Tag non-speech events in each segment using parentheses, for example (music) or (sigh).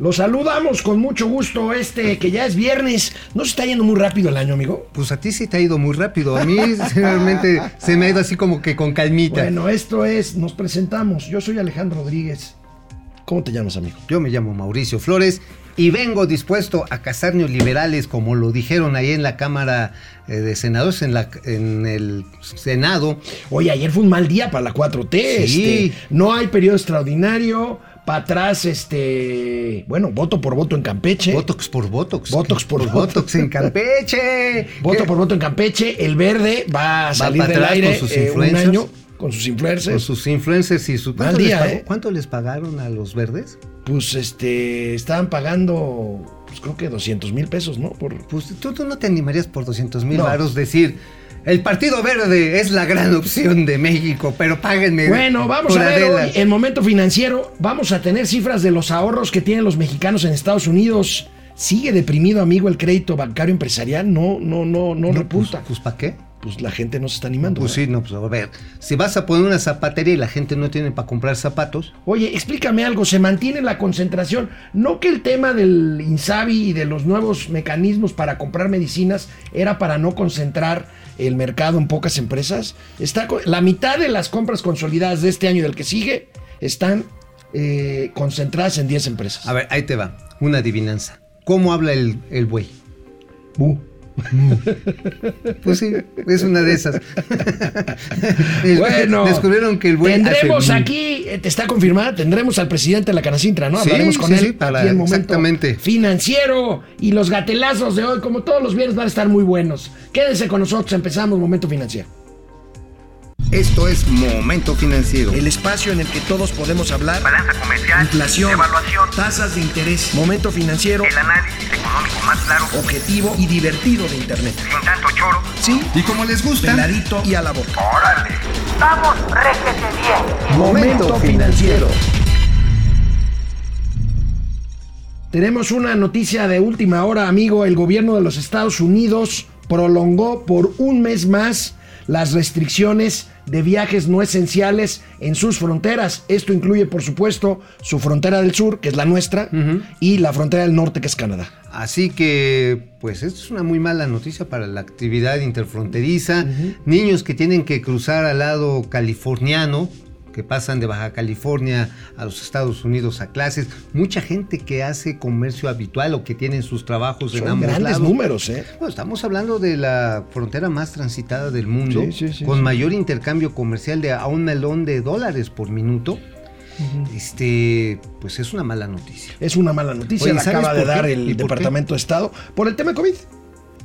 Los saludamos con mucho gusto este que ya es viernes. ¿No se está yendo muy rápido el año, amigo? Pues a ti sí te ha ido muy rápido. A mí (laughs) realmente se me ha ido así como que con calmita. Bueno, esto es, nos presentamos. Yo soy Alejandro Rodríguez. ¿Cómo te llamas, amigo? Yo me llamo Mauricio Flores y vengo dispuesto a cazar neoliberales, como lo dijeron ahí en la Cámara eh, de Senadores, en, la, en el Senado. Oye, ayer fue un mal día para la 4T. Sí. Este, no hay periodo extraordinario. Para atrás, este. Bueno, voto por voto en Campeche. Botox por Botox. Botox por Botox en Campeche. Voto ¿Qué? por voto en Campeche. El verde va a salir del atrás aire con sus eh, un año con sus influencers. Con sus influencers y su. ¿Cuánto, día, les pagó- ¿eh? ¿Cuánto les pagaron a los verdes? Pues este. Estaban pagando. Pues creo que 200 mil pesos, ¿no? Por, Pues tú, tú no te animarías por 200 mil No. varos decir. El Partido Verde es la gran opción de México, pero páguenme. Bueno, vamos a ver hoy, en momento financiero, vamos a tener cifras de los ahorros que tienen los mexicanos en Estados Unidos. Sigue deprimido, amigo, el crédito bancario empresarial, no, no, no, no, No, repunta. Pues, pues ¿para qué? Pues la gente no se está animando. Pues ¿verdad? sí, no, pues a ver. Si vas a poner una zapatería y la gente no tiene para comprar zapatos, Oye, explícame algo, se mantiene la concentración. No que el tema del Insabi y de los nuevos mecanismos para comprar medicinas era para no concentrar el mercado en pocas empresas. Está la mitad de las compras consolidadas de este año y del que sigue están eh, concentradas en 10 empresas. a ver, ahí te va. Una adivinanza. ¿Cómo habla el, el buey? Bu. (laughs) Pues sí, es una de esas. (laughs) Bueno, Descubrieron que el buey. tendremos hace- aquí, eh, te está confirmada, tendremos al presidente de la Canacintra, ¿no? Sí, Hablaremos con sí, él sí, para- aquí en momento exactamente. financiero y los gatelazos de hoy, como todos los viernes, van a estar muy buenos. Quédense con nosotros, empezamos momento financiero. Esto es Momento Financiero. El espacio en el que todos podemos hablar. balanza comercial, Inflación, evaluación, tasas de interés, momento financiero, el análisis económico más claro, objetivo y divertido de Internet. sin tanto choro. Sí, Y como les gusta. peladito y a la boca. ¡Órale! ¡Vamos, réjete bien! Momento financiero. Tenemos una noticia de última hora, amigo. El gobierno de los Estados Unidos prolongó por un mes más las restricciones de viajes no esenciales en sus fronteras. Esto incluye, por supuesto, su frontera del sur, que es la nuestra, y la frontera del norte, que es Canadá. Así que, pues esto es una muy mala noticia para la actividad interfronteriza. Niños que tienen que cruzar al lado californiano, que pasan de Baja California a los Estados Unidos a clases. Mucha gente que hace comercio habitual o que tienen sus trabajos en Son ambos grandes lados. números, ¿eh? Bueno, estamos hablando de la frontera más transitada del mundo, Sí, sí, sí, con mayor intercambio comercial de a un melón de dólares por minuto. Este, pues es una mala noticia. Es una mala noticia, Oye, la ¿sabes acaba de dar ¿Y el qué? Departamento de Estado por el tema de COVID.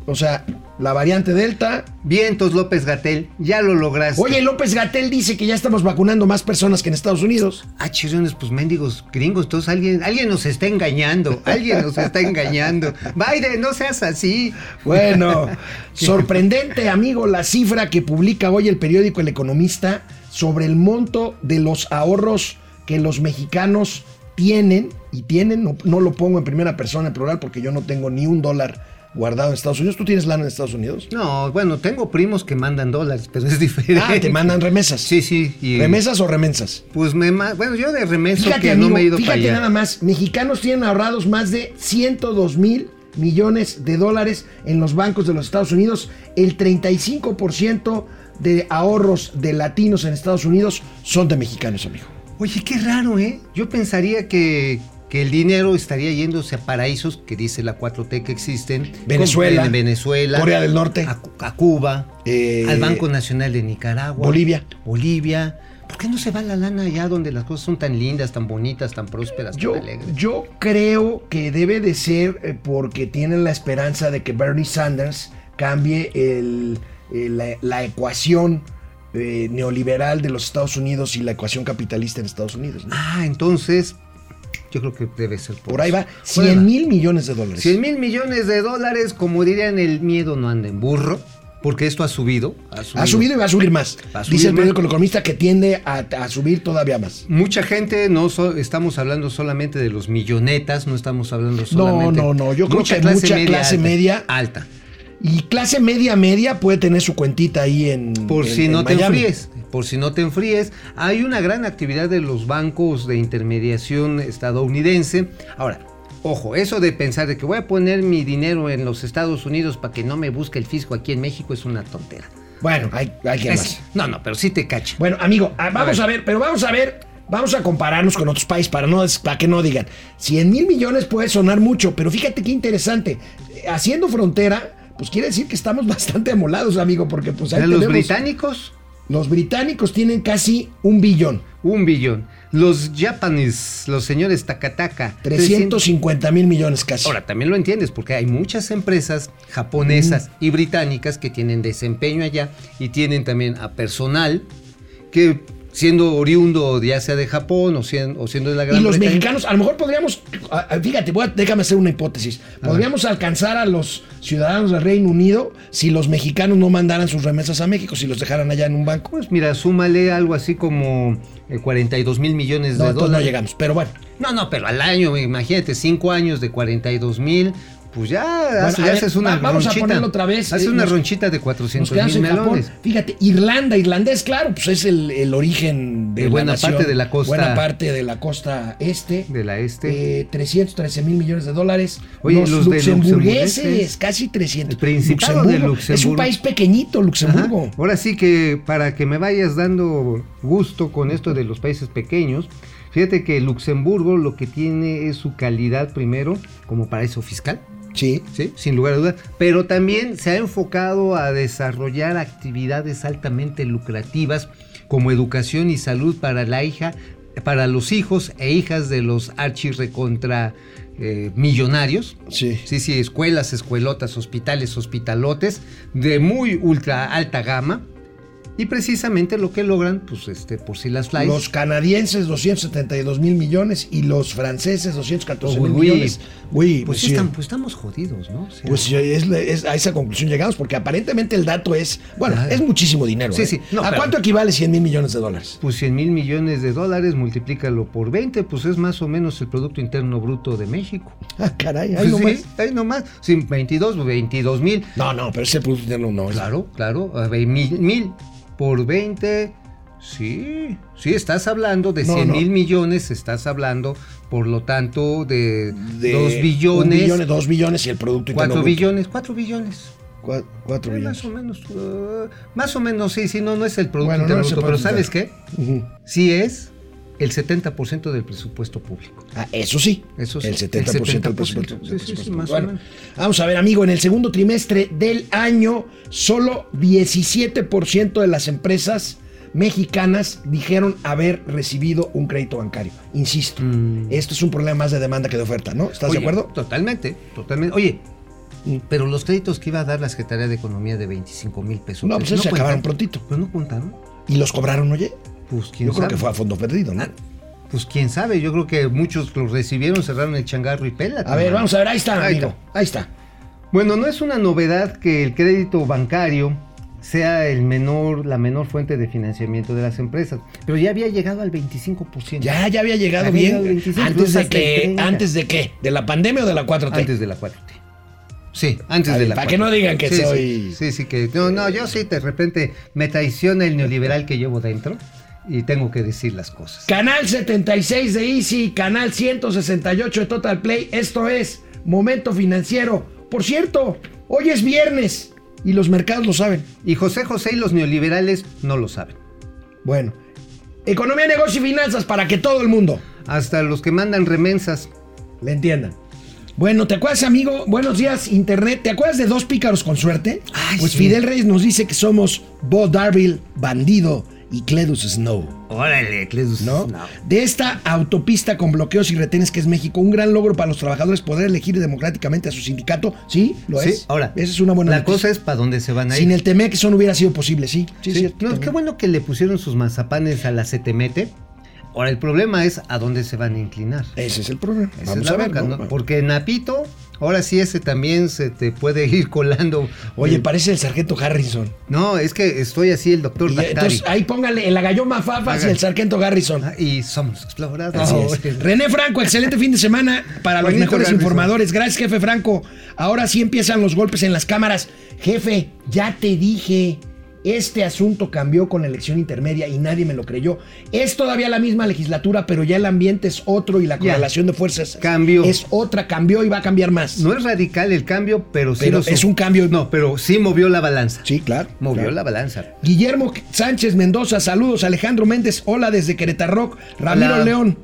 O sea, la variante Delta. Vientos López Gatel, ya lo lograste. Oye, López Gatel dice que ya estamos vacunando más personas que en Estados Unidos. Ah, chirriones, pues mendigos gringos, todos alguien, alguien nos está engañando, (laughs) alguien nos está engañando. Biden, no seas así. Bueno, (laughs) (laughs) sorprendente, amigo, la cifra que publica hoy el periódico El Economista sobre el monto de los ahorros que los mexicanos tienen y tienen, no, no lo pongo en primera persona en plural porque yo no tengo ni un dólar guardado en Estados Unidos. ¿Tú tienes lana en Estados Unidos? No, bueno, tengo primos que mandan dólares, pero es (laughs) diferente. Ah, te mandan remesas. Sí, sí. y- ¿Remesas o remensas? Pues me bueno, yo de remeso Fíjate, que amigo, no me he ido para fíjate allá. nada más, mexicanos tienen ahorrados más de 102 mil millones de dólares en los bancos de los Estados Unidos. El 35% de ahorros de latinos en Estados Unidos son de mexicanos, amigo. Oye, qué raro, ¿eh? Yo pensaría que, que el dinero estaría yéndose a paraísos que dice la 4T que existen. Venezuela, en Venezuela. Corea del Norte. A, Cu- a Cuba. Eh, al Banco Nacional de Nicaragua. Bolivia. Bolivia. ¿Por qué no se va la lana allá donde las cosas son tan lindas, tan bonitas, tan prósperas, Yo, tan alegres? yo creo que debe de ser eh, porque tienen la esperanza de que Bernie Sanders cambie el- el- la, la ecuación eh, neoliberal de los Estados Unidos y la ecuación capitalista en Estados Unidos. ¿no? Ah, entonces, yo creo que debe ser Por ahí va, eso. 100 mil millones de dólares. 100 mil millones de dólares, como dirían, el miedo no anda en burro, porque esto ha subido. Ha subido y va a subir más. Va a subir Dice el periódico Economista que tiende a, a subir todavía más. Mucha gente, no so- estamos hablando solamente de los millonetas, no estamos hablando No, solamente... no, no, yo creo que mucha clase alta, media- Alta. Y clase media media puede tener su cuentita ahí en. Por en- si en no te enfríes, por si no te enfríes, hay una gran actividad de los bancos de intermediación estadounidense. Ahora, ojo, eso de pensar de que voy a poner mi dinero en los Estados Unidos para que no me busque el fisco aquí en México es una tontera. Bueno, hay, hay que Es- más. no, no, pero sí te cacha. Bueno, amigo, ah, vamos ver. a ver, pero vamos a ver, vamos a compararnos con otros países para, no, para que no digan. 100 mil millones puede sonar mucho, pero fíjate qué interesante. Eh, Haciendo frontera, pues quiere decir que estamos (laughs) bastante amolados, amigo, porque pues ahí los tenemos- británicos, Los británicos tienen casi un billón, un billón. Los japonese, los señores Takataka, 350 mil millones casi. Ahora, también lo entiendes, porque hay muchas empresas japonesas y británicas que tienen desempeño allá y tienen también a personal que siendo oriundo ya sea de Japón o siendo, o siendo de la Gran y los Bretaña, mexicanos, a lo mejor podríamos, fíjate, voy a- déjame hacer una hipótesis. Podríamos alcanzar a los ciudadanos del Reino Unido si los mexicanos no mandaran sus remesas a México, si los dejaran allá en un banco. Pues mira, súmale algo así como eh, 42 mil millones No, de no dólares. llegamos, pero bueno. No, no, pero al año, imagínate, cinco años de 42 mil, pues ya, a ver, haces una va- vamos a ronchita. ponerlo otra vez. Haces Eh, una nos- ronchita de Nos 400 quedamos mil Japón. melones. Fíjate, Irlanda, irlandés, claro, pues es el, el origen de, De la buena nación, parte de la costa- Buena parte de la costa este. De la este. Eh, 313 mil millones de dólares. Oye, los, los de luxemburgueses, luxemburgueses. casi 300. El Principado de Es un Luxemburgo. país pequeñito, Luxemburgo. Ajá. Ahora sí que para que me vayas dando gusto con esto de los países pequeños, fíjate que Luxemburgo lo que tiene es su calidad primero como paraíso fiscal, Sí. ¿sí? sin lugar a dudas, pero también se ha enfocado a desarrollar actividades altamente lucrativas como educación y salud para la hija, para los hijos e hijas de los archirrecontra eh, millonarios. Sí. Sí, sí, escuelas, escuelotas, hospitales, hospitalotes de muy ultra alta gama. Y precisamente lo que logran, pues este, por si las flies. Los canadienses 272 mil millones y los franceses 214 mil millones. Uy, pues, sí. sí están- pues estamos jodidos, ¿no? O sea, Pues es, es- a esa conclusión llegamos, porque aparentemente el dato es, bueno, Claro. es muchísimo dinero. Sí, ¿eh? sí. No, ¿A pero- cuánto equivale 100 mil millones de dólares? pues 100 mil millones de dólares, multiplícalo por 20, pues es más o menos el Producto Interno Bruto de México. Ah, caray, ahí Pues nomás. sí, ahí nomás. Sí, 22, 22 mil. No, no, pero ese producto interno no es. Claro, claro. Mil, mil por 20. Sí, sí, estás hablando de No, 100 no. mil millones, estás hablando, por lo tanto, de, De 2 un billones, billón, dos billones y el producto 4 interno. bruto. billones, 4 billones. Cua- Cuatro Eh, billones. más o menos, uh, más o menos, sí, sí, no, no es el Producto Bueno, no Interno el Bruto, pero ¿sabes qué? Ujú. Sí es el 70% del presupuesto público. Ah, eso sí. Eso sí, El 70%, el del 70%, presupuesto. sí, del sí, sí, presupuesto. más o Bueno, menos. vamos a ver, amigo, en el segundo trimestre del año, solo 17% de las empresas mexicanas dijeron haber recibido un crédito bancario. Insisto, Mm. esto es un problema más de demanda que de oferta, ¿no? ¿Estás Oye, de acuerdo? Totalmente, totalmente. Oye, Mm. pero los créditos que iba a dar la Secretaría de Economía de 25 mil pesos. No, pues esos se cuentan. acabaron prontito. Pues no contaron. ¿Y los cobraron, oye? Pues quién Yo creo que fue a fondo perdido, ¿no? Ah, Pues quién sabe, yo creo que muchos los recibieron, cerraron el changarro y pela. A ver, vamos a ver, ahí está, Ahí amigo. está. Ahí está. Bueno, no es una novedad que el crédito bancario sea el menor, la menor fuente de financiamiento de las empresas, pero ya había llegado al 25%. Ya, ya había llegado Había bien. llegado al 25, antes de que, 30. antes de qué, de la pandemia o de la 4T. Antes de la 4T. Sí, antes de la para 4T. que no digan que Sí, sí, soy- Sí, sí, que. No, no, yo sí, de repente me traiciona el neoliberal que llevo dentro y tengo que decir las cosas. Canal 76 de Easy, canal 168 de Total Play. Esto es Momento Financiero. Por cierto, hoy es viernes y los mercados lo saben. Y José José y los neoliberales no lo saben. Bueno, economía, negocio y finanzas para que todo el mundo Hasta los que mandan remensas. le entiendan. Bueno, ¿te acuerdas, amigo? Buenos días, Internet. ¿Te acuerdas de dos pícaros con suerte? Ay, pues sí. Fidel Reyes nos dice que somos Bo Darville, Bandido y Cledus Snow. Órale, Cleus. ¿no? De esta autopista con bloqueos y retenes que es México, un gran logro para los trabajadores poder elegir democráticamente a su sindicato. Sí, lo Sí, es. ahora. esa es una buena La noticia. cosa es para dónde se van a ir. Sin el Temec eso no hubiera sido posible, sí. Sí, Sí, cierto, no, qué bueno que le pusieron sus mazapanes a la CTMete. Ahora, el problema es a dónde se van a inclinar. Ese es el problema. Esa Vamos es la a ver. ¿no? Porque Napito, ahora sí ese también se te puede ir colando. Oye, Eh, parece el sargento Harrison. No, es que estoy así el doctor Y, entonces ahí póngale en la galloma Fafas y el sargento Garrison. Ah, Y somos exploradores. René Franco, excelente fin de semana para los mejores informadores. Gracias, jefe Franco. Ahora sí empiezan los golpes en las cámaras. Jefe, ya te dije Este asunto cambió con la elección intermedia y nadie me lo creyó. Es todavía la misma legislatura, pero ya el ambiente es otro y la Ya. correlación de fuerzas Cambió. es otra, cambió y va a cambiar más. No es radical el cambio, pero sí Pero es un cambio- No, pero sí movió la balanza. Sí, claro. Movió claro. la balanza. Guillermo Sánchez Mendoza, saludos. Alejandro Méndez, hola desde Querétaro. Ramiro Hola. León,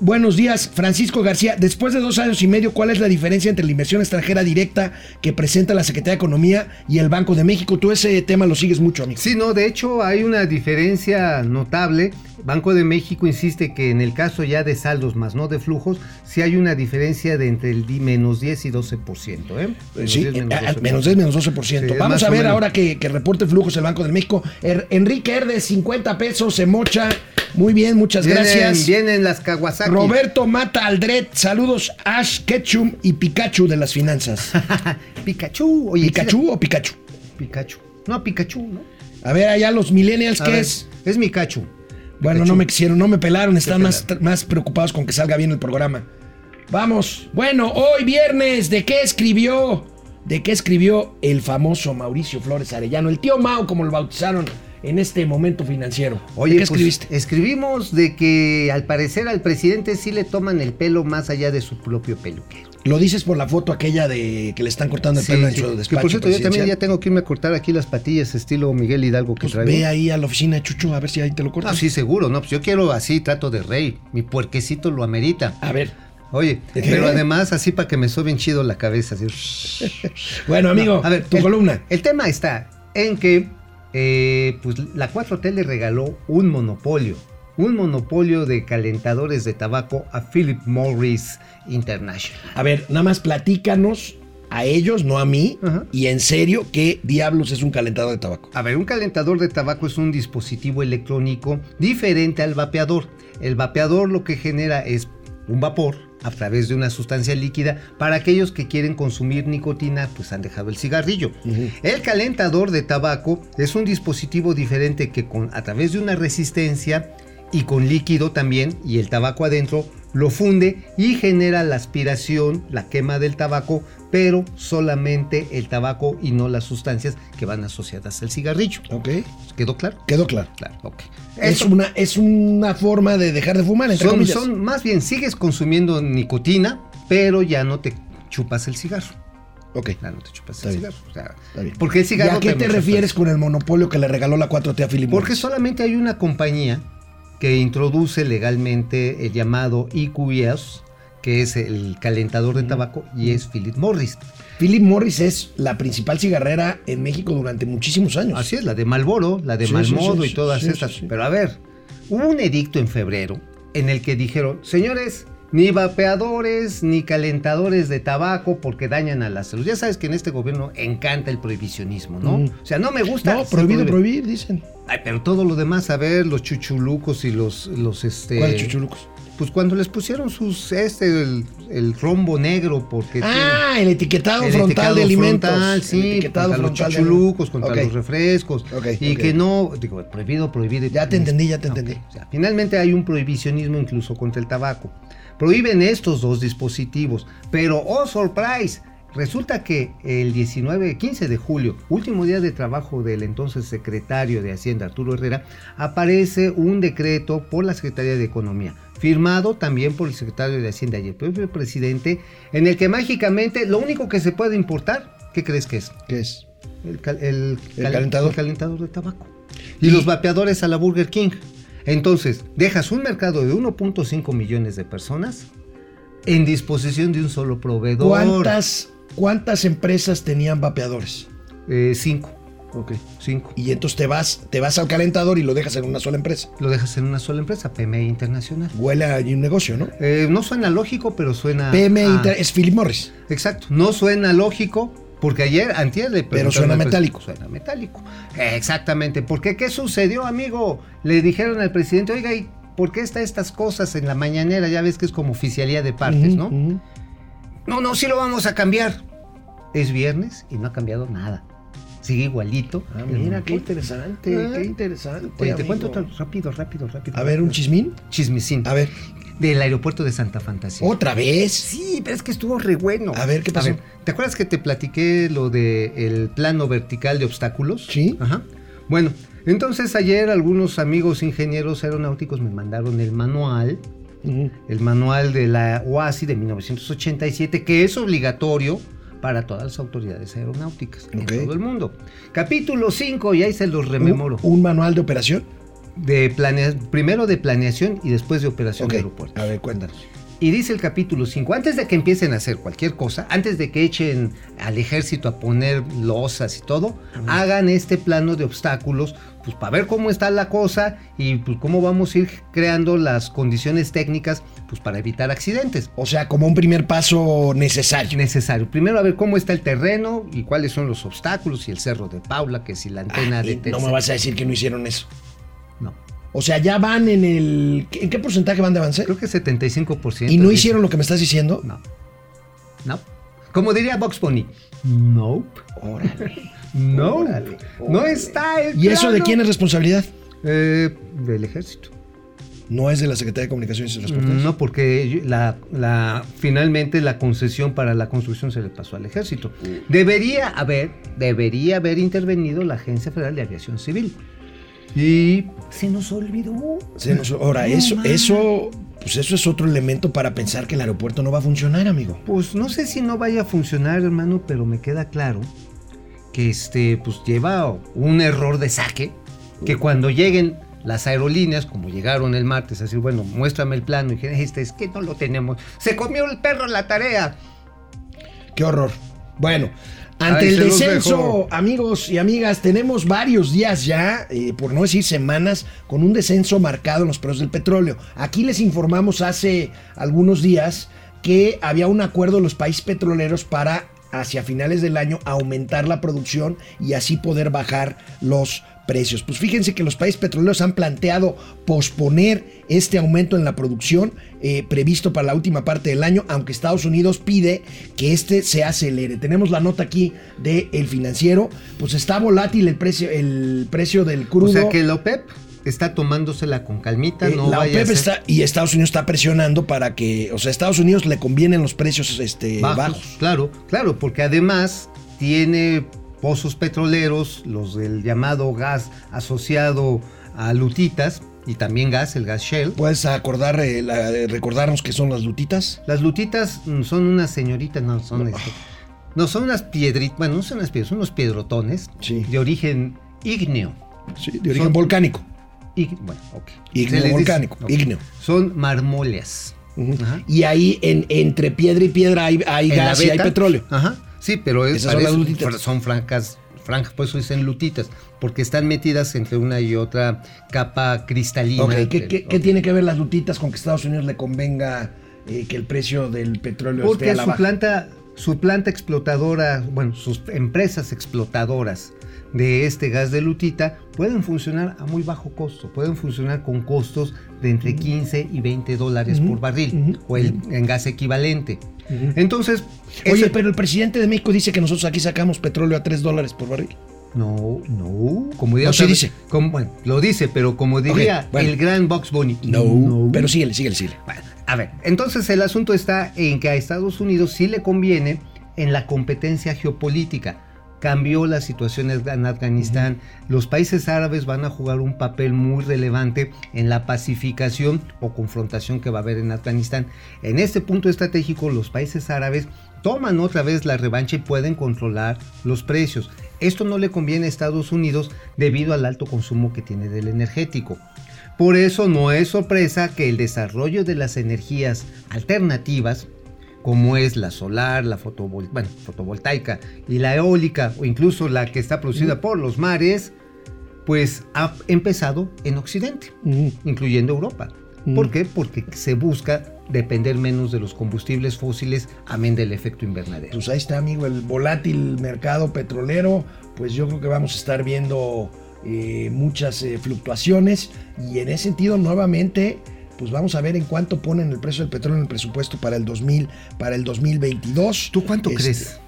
buenos días. Francisco García, después de dos años y medio, ¿cuál es la diferencia entre la inversión extranjera directa que presenta la Secretaría de Economía y el Banco de México? Tú ese tema lo sigues mucho, amigo. Sí, no, de hecho hay una diferencia notable. Banco de México insiste que en el caso ya de saldos más no de flujos, sí hay una diferencia de entre el menos 10 y 12%. ¿eh? Menos Sí, 10, eh, menos ah, 12%. menos 10, menos 12%. Sí, Vamos a ver ahora que, que reporte flujos el Banco de México. Er- Enrique Herdes, 50 pesos, se mocha. Muy bien, muchas Vienen, gracias. vienen las Kawasaki. Roberto Mata Aldred, saludos Ash Ketchum y Pikachu de las finanzas. (laughs) Pikachu. Oye, ¿Pikachu o Pikachu? Pikachu. No, Pikachu, ¿no? A ver, allá los millennials, ¿qué es? Es Pikachu. Bueno, no me quisieron, no me pelaron, están más, más preocupados con que salga bien el programa. Vamos, bueno, hoy viernes, ¿de qué escribió? ¿De qué escribió el famoso Mauricio Flores Arellano? El tío Mao, como lo bautizaron en este momento financiero. Oye, ¿De qué pues, escribiste? escribimos de que al parecer al presidente sí le toman el pelo más allá de su propio peluquero. Lo dices por la foto aquella de que le están cortando el pelo en Sí, su que despacho. por cierto, yo también ya tengo que irme a cortar aquí las patillas estilo Miguel Hidalgo que Pues traigo. ve ahí a la oficina de Chucho a ver si ahí te lo cortas. Ah, sí, seguro, no, pues yo quiero así, trato de rey. Mi puerquecito lo amerita. A ver. Oye, pero además así para que me sobe bien chido la cabeza. así. (laughs) Bueno, amigo, No, a ver, tu el- columna. El tema está en que eh, pues, la 4T le regaló un monopolio. Un monopolio de calentadores de tabaco a Philip Morris International. A ver, nada más platícanos a ellos, no a mí, Ajá. y en serio, ¿qué diablos es un calentador de tabaco? A ver, un calentador de tabaco es un dispositivo electrónico diferente al vapeador. El vapeador lo que genera es un vapor a través de una sustancia líquida. Para aquellos que quieren consumir nicotina, pues han dejado el cigarrillo. El calentador de tabaco es un dispositivo diferente que con, a través de una resistencia y con líquido también y el tabaco adentro lo funde y genera la aspiración, la quema del tabaco, pero solamente el tabaco y no las sustancias que van asociadas al cigarrillo. ¿Ok? ¿Quedó claro? Quedó claro. Claro, ok. Es una, es una forma de dejar de fumar, entre son, comillas. son- más bien sigues consumiendo nicotina, pero ya no te chupas el cigarro. Ok. Ya no te chupas Está el bien. cigarro. o sea, Está bien. Porque el ¿Y cigarro a qué te refieres con el monopolio que le regaló la 4T a Philip Porque solamente hay una compañía que introduce legalmente el llamado EQS, que es el calentador de tabaco, y es Philip Morris. Philip Morris es la principal cigarrera en México durante muchísimos años. Así es, la de Malboro, la de Sí, Malmodo sí, sí, y todas estas. Pero a ver, hubo un edicto en febrero en el que dijeron, señores, ni vapeadores ni calentadores de tabaco porque dañan a la salud. Ya sabes que en este gobierno encanta el prohibicionismo, ¿no? Mm. O sea, no me gusta. No, prohibido prohibir, dicen. Ay, pero todo lo demás, a ver, los chuchulucos y los, los este. ¿Cuáles chuchulucos? Pues cuando les pusieron sus, este, el, el rombo negro porque Ah, el etiquetado el frontal etiquetado de alimentos. frontal, El sí, etiquetado contra los de chuchulucos, contra los refrescos. Y que no, digo, prohibido, prohibido. Ya te entendí, ya te entendí. o sea, finalmente hay un prohibicionismo incluso contra el tabaco. Prohíben estos dos dispositivos, pero oh surprise, resulta que el 19, 15 de julio, último día de trabajo del entonces secretario de Hacienda Arturo Herrera, aparece un decreto por la Secretaría de Economía, firmado también por el secretario de Hacienda y el propio presidente, en el que mágicamente lo único que se puede importar, ¿qué crees que es? ¿Qué es? El, cal- el El cal- calentador. el calentador de tabaco. Y, Y- los vapeadores a la Burger King. Entonces, dejas un mercado de 1.5 millones de personas en disposición de un solo proveedor. ¿Cuántas, ¿Cuántas empresas tenían vapeadores? Eh, cinco. Ok. Cinco. Y entonces te vas, te vas al calentador y lo dejas en una sola empresa. Lo dejas en una sola empresa, PMI Internacional. Huele a un negocio, ¿no? Eh, no suena lógico, pero suena. PM a- Inter- es Philip Morris. Exacto. No suena lógico. Porque ayer, antier le preguntaron suena metálico. Suena metálico. Eh, Exactamente. Porque ¿qué sucedió, amigo? Le dijeron al presidente, oiga, ¿y por qué está estas cosas en la mañanera? Ya ves que es como oficialía de partes, ¿no? No, no, sí lo vamos a cambiar. Es viernes y no ha cambiado nada. Sigue igualito. Ah, mira, qué interesante, Ah. qué interesante. Oye, te amigo. cuento rápido, rápido, rápido. A ver, un chismín. chismecín. A ver, Del aeropuerto de Santa Fantasía. otra vez. Sí, pero es que estuvo re bueno. A ver, ¿qué pasó? ¿te acuerdas que te platiqué lo del plano vertical de obstáculos? Sí. Ajá. Bueno, entonces ayer algunos amigos ingenieros aeronáuticos me mandaron el manual, el manual de la OASI de 1987, que es obligatorio para todas las autoridades aeronáuticas en todo el mundo. Capítulo 5, y ahí se los rememoro. Un, un manual de operación. De planea- primero de planeación y después de operación de aeropuertos. A ver, cuéntanos. Y dice el capítulo 5, antes de que empiecen a hacer cualquier cosa, antes de que echen al ejército a poner losas y todo, hagan este plano de obstáculos, pues para ver cómo está la cosa y pues cómo vamos a ir creando las condiciones técnicas pues para evitar accidentes. O sea, como un primer paso necesario. Necesario. Primero a ver cómo está el terreno y cuáles son los obstáculos y el cerro de Paula, que si la antena Ah, de no me vas a decir que no hicieron eso. O sea, ya van en el. ¿En qué porcentaje van de avance? Creo que 75%. ¿Y no hicieron lo que me estás diciendo? No. No. Como diría Box Bunny. Nope. (laughs) Órale. No, Órale, no está el ¿Y eso de quién es responsabilidad? Eh, del ejército. No es de la Secretaría de Comunicaciones y Transportes. No, porque la, la- finalmente la concesión para la construcción se le pasó al ejército. Debería haber, debería haber intervenido la Agencia Federal de Aviación Civil. Y se nos olvidó. Se nos- ahora, No, eso, man. eso, pues eso es otro elemento para pensar que el aeropuerto no va a funcionar, amigo. Pues no sé si no vaya a funcionar, hermano, pero me queda claro que este, pues lleva un error de saque, que cuando lleguen las aerolíneas, como llegaron el martes, así, bueno, muéstrame el plano, y dije, este es que no lo tenemos, se comió el perro la tarea. Qué horror. Bueno, ante Ahí el descenso, amigos y amigas, tenemos varios días ya, eh, por no decir semanas, con un descenso marcado en los precios del petróleo. Aquí les informamos hace algunos días que había un acuerdo de los países petroleros para hacia finales del año aumentar la producción y así poder bajar los precios. Pues fíjense que los países petroleros han planteado posponer este aumento en la producción eh, previsto para la última parte del año, aunque Estados Unidos pide que este se acelere. Tenemos la nota aquí de El Financiero, pues está volátil el precio, el precio del crudo. O sea que la OPEP está tomándosela con calmita, Eh, no la vaya a OPEP ser está y Estados Unidos está presionando para que, o sea, a Estados Unidos le convienen los precios este, bajos. bajos. Claro, claro, porque además tiene pozos petroleros, los del llamado gas asociado a lutitas y también gas, el gas Shell. ¿Puedes acordar, eh, la- eh, recordarnos qué son las lutitas? Las lutitas mm, son unas señoritas, no, son este, no son unas piedritas, bueno, no son unas piedras, son unos piedrotones Sí. de origen ígneo. Sí, de origen Son- volcánico. Ig- bueno, ok. Ígneo Se les dice- volcánico, ígneo. Son. Ajá. Y ahí en, entre piedra y piedra hay, hay gas y hay petróleo. Ajá. Sí, pero es, Esas son las lutitas. fr- son francas, francas, por eso dicen lutitas, porque están metidas entre una y otra capa cristalina. Ok, ¿qué, del- qué- qué tiene que ver las lutitas con que Estados Unidos le convenga eh, que el precio del petróleo esté Porque a la su baja? planta, su planta explotadora, bueno, sus empresas explotadoras de este gas de lutita pueden funcionar a muy bajo costo, pueden funcionar con costos de entre 15 y 20 dólares por barril o el, en gas equivalente. Entonces, Oye, ese- pero el presidente de México dice que nosotros aquí sacamos petróleo a 3 dólares por barril. no, no, como diría No, sí dice. como- bueno, lo dice, pero como diría bueno. el gran Box Bunny, Pero síguele, síguele, síguele. Bueno, a ver, entonces el asunto está en que a Estados Unidos sí le conviene en la competencia geopolítica. Cambió la situación en Afganistán. Los países árabes van a jugar un papel muy relevante en la pacificación o confrontación que va a haber en Afganistán. En este punto estratégico, los países árabes toman otra vez la revancha y pueden controlar los precios. Esto no le conviene a Estados Unidos debido al alto consumo que tiene del energético. Por eso no es sorpresa que el desarrollo de las energías alternativas, como es la solar, la fotovol- bueno, fotovoltaica y la eólica, o incluso la que está producida por los mares, pues ha empezado en Occidente, incluyendo Europa. ¿Por qué? Porque se busca depender menos de los combustibles fósiles, amén del efecto invernadero. Pues ahí está, amigo, el volátil mercado petrolero. Pues yo creo que vamos a estar viendo eh, muchas eh, fluctuaciones. Y en ese sentido, nuevamente, pues vamos a ver en cuánto ponen el precio del petróleo en el presupuesto para el 2000, para el 2022. ¿Tú cuánto Este, crees?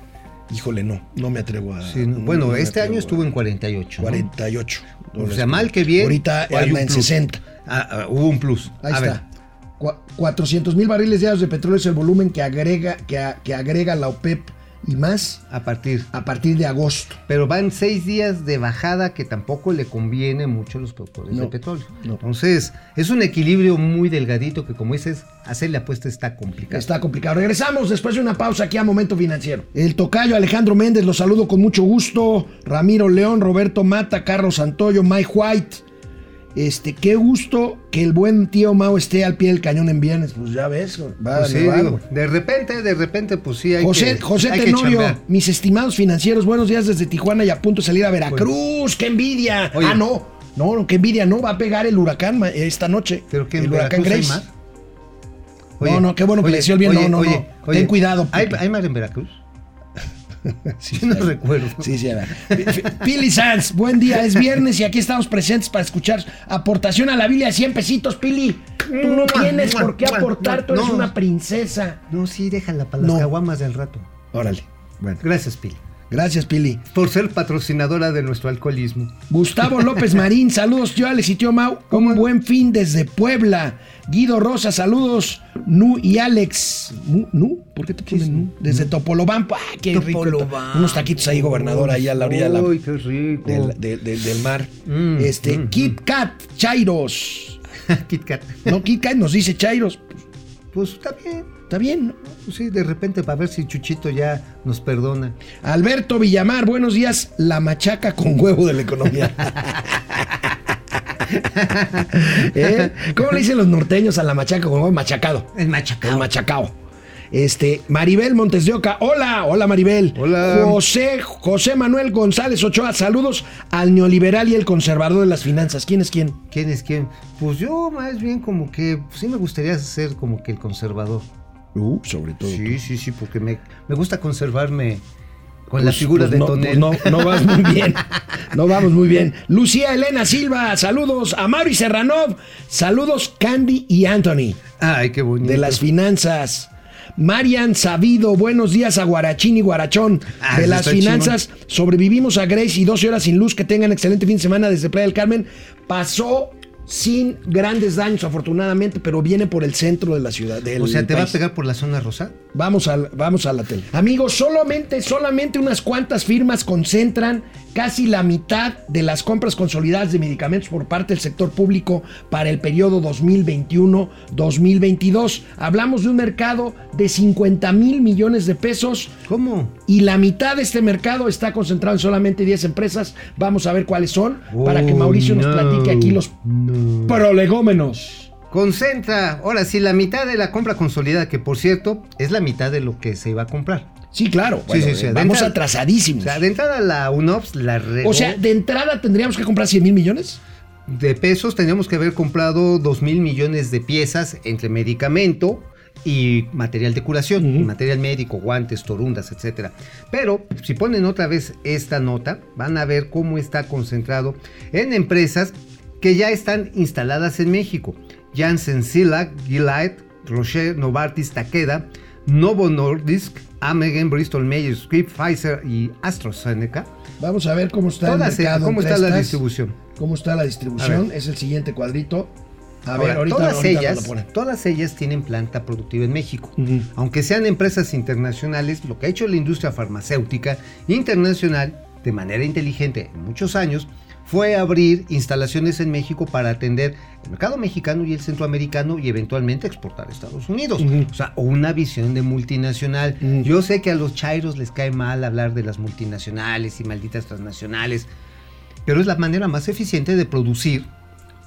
Híjole, no, no me atrevo a. Sí, no, no bueno, este año a- estuvo en 48. ¿no? 48. O sea, mal que bien. Ahorita anda en plus. 60. Ah, ah, hubo un plus. Ahí A ver, está. Cua- 400 mil barriles diarios de petróleo es el volumen que agrega, que, a- que agrega la OPEP y más a partir. a partir de agosto. Pero van seis días de bajada que tampoco le conviene mucho a los productores No, de petróleo. no. Entonces, es un equilibrio muy delgadito que, como dices, hacerle apuesta está complicado. Está complicado. Regresamos después de una pausa aquí a Momento Financiero. El tocayo Alejandro Méndez, los saludo con mucho gusto. Ramiro León, Roberto Mata, Carlos Santoyo, Mike White. Este, qué gusto que el buen tío Mao esté al pie del cañón en viernes. Pues ya ves, va Pues a sí, nevar, digo, de repente, de repente, pues sí hay José, que José hay que Tenorio, mis estimados financieros, buenos días desde Tijuana y a punto de salir a Veracruz. ¡Qué envidia! Oye. ah, no, no, no, qué envidia, no, va a pegar el huracán esta noche. ¿Pero qué, el huracán hay Grace. mar? No, no, qué bueno que le decía el bien. No, no, no. Ten cuidado, ¿Hay, hay mar en Veracruz? (laughs) Sí, no recuerdo. Sí, sí. Pili Sanz, buen día, es viernes y aquí estamos presentes para escuchar aportación a la Biblia de 100 pesitos, Pili. Tú no tienes por qué aportar, tú eres No. una princesa. No, sí, déjala para las No. caguamas del rato. Órale. Bueno, Gracias, Pili. gracias, Pili. Por ser patrocinadora de nuestro alcoholismo. Gustavo López Marín, saludos, tío Alex y tío Mau. Un buen fin desde Puebla. Guido Rosa, saludos. Nu y Alex. ¿Nu? ¿Nu? ¿Por qué te pones Nu? Desde Topolobampo. ¡Ah, qué rico! Unos taquitos ahí, gobernador, ahí a la orilla de la- Uy, qué rico. del, del- del- del mar. Mm, este, mm, Kit Kat, Chairos. (laughs) Kit Kat. No, Kit Kat nos dice Chairos. Pues, Pues está bien. está bien, ¿no? Pues sí, de repente para ver si Chuchito ya nos perdona. Alberto Villamar, buenos días. La machaca con huevo de la economía. (laughs) (laughs) ¿Eh? ¿Cómo le dicen los norteños a la machaca? Machacado. El machacao. El machacao. Este, Maribel Montes de Oca. Hola, hola Maribel. Hola. José, José Manuel González Ochoa. Saludos al neoliberal y el conservador de las finanzas. ¿Quién es quién? ¿Quién es quién? Pues yo más bien como que pues sí me gustaría ser como que el conservador. Uh, sobre todo. Sí, sí, sí, porque me, me gusta conservarme con la Pues- figura pues de no, Tonel. pues no, no vas muy bien. (laughs) No vamos muy bien. Lucía Elena Silva, saludos. A Mauri Serranov, saludos Candy y Anthony Ay, qué bonito. de las finanzas. Marian Sabido, buenos días a Guarachín y Guarachón. Ah, de las finanzas, sobrevivimos a Grace y 12 horas sin luz. Que tengan excelente fin de semana desde Playa del Carmen. Pasó sin grandes daños, afortunadamente, pero viene por el centro de la ciudad. del O sea, ¿te va a país. pegar por la zona rosa? Vamos, al, vamos a la tele. Amigos, solamente, solamente unas cuantas firmas concentran casi la mitad de las compras consolidadas de medicamentos por parte del sector público para el periodo 2021-2022. Hablamos de un mercado de 50 mil millones de pesos ¿Cómo? Y la mitad de este mercado está concentrado en solamente 10 empresas. Vamos a ver cuáles son para que Oh, Mauricio nos no. platique aquí los No. prolegómenos. Concentra, ahora sí, la mitad de la compra consolidada, que por cierto es la mitad de lo que se iba a comprar. Sí, claro. Bueno, sí, sí, eh, de vamos entrada- atrasadísimos. O sea, de entrada la UNOPS la regó O sea, de entrada tendríamos que comprar 100 mil millones. de pesos teníamos que haber comprado 2 mil millones de piezas entre medicamento y material de curación, material médico, guantes, torundas, etcétera. Pero si ponen otra vez esta nota, van a ver cómo está concentrado en empresas que ya están instaladas en México. Janssen Silag, Gilead, Rocher, Novartis, Takeda, Novo Nordisk, Amgen, Bristol Myers Squibb, Pfizer y AstraZeneca. Vamos a ver cómo está Todas, el mercado. ¿Cómo entre está la estas. distribución? ¿Cómo está la distribución? Es el siguiente cuadrito. A Ahora, ver, todas ahorita ellas, todas ellas tienen planta productiva en México. Aunque sean empresas internacionales, lo que ha hecho la industria farmacéutica internacional de manera inteligente en muchos años fue abrir instalaciones en México para atender el mercado mexicano y el centroamericano y eventualmente exportar a Estados Unidos. O sea, una visión de multinacional. Yo sé que a los chairos les cae mal hablar de las multinacionales y malditas transnacionales, pero es la manera más eficiente de producir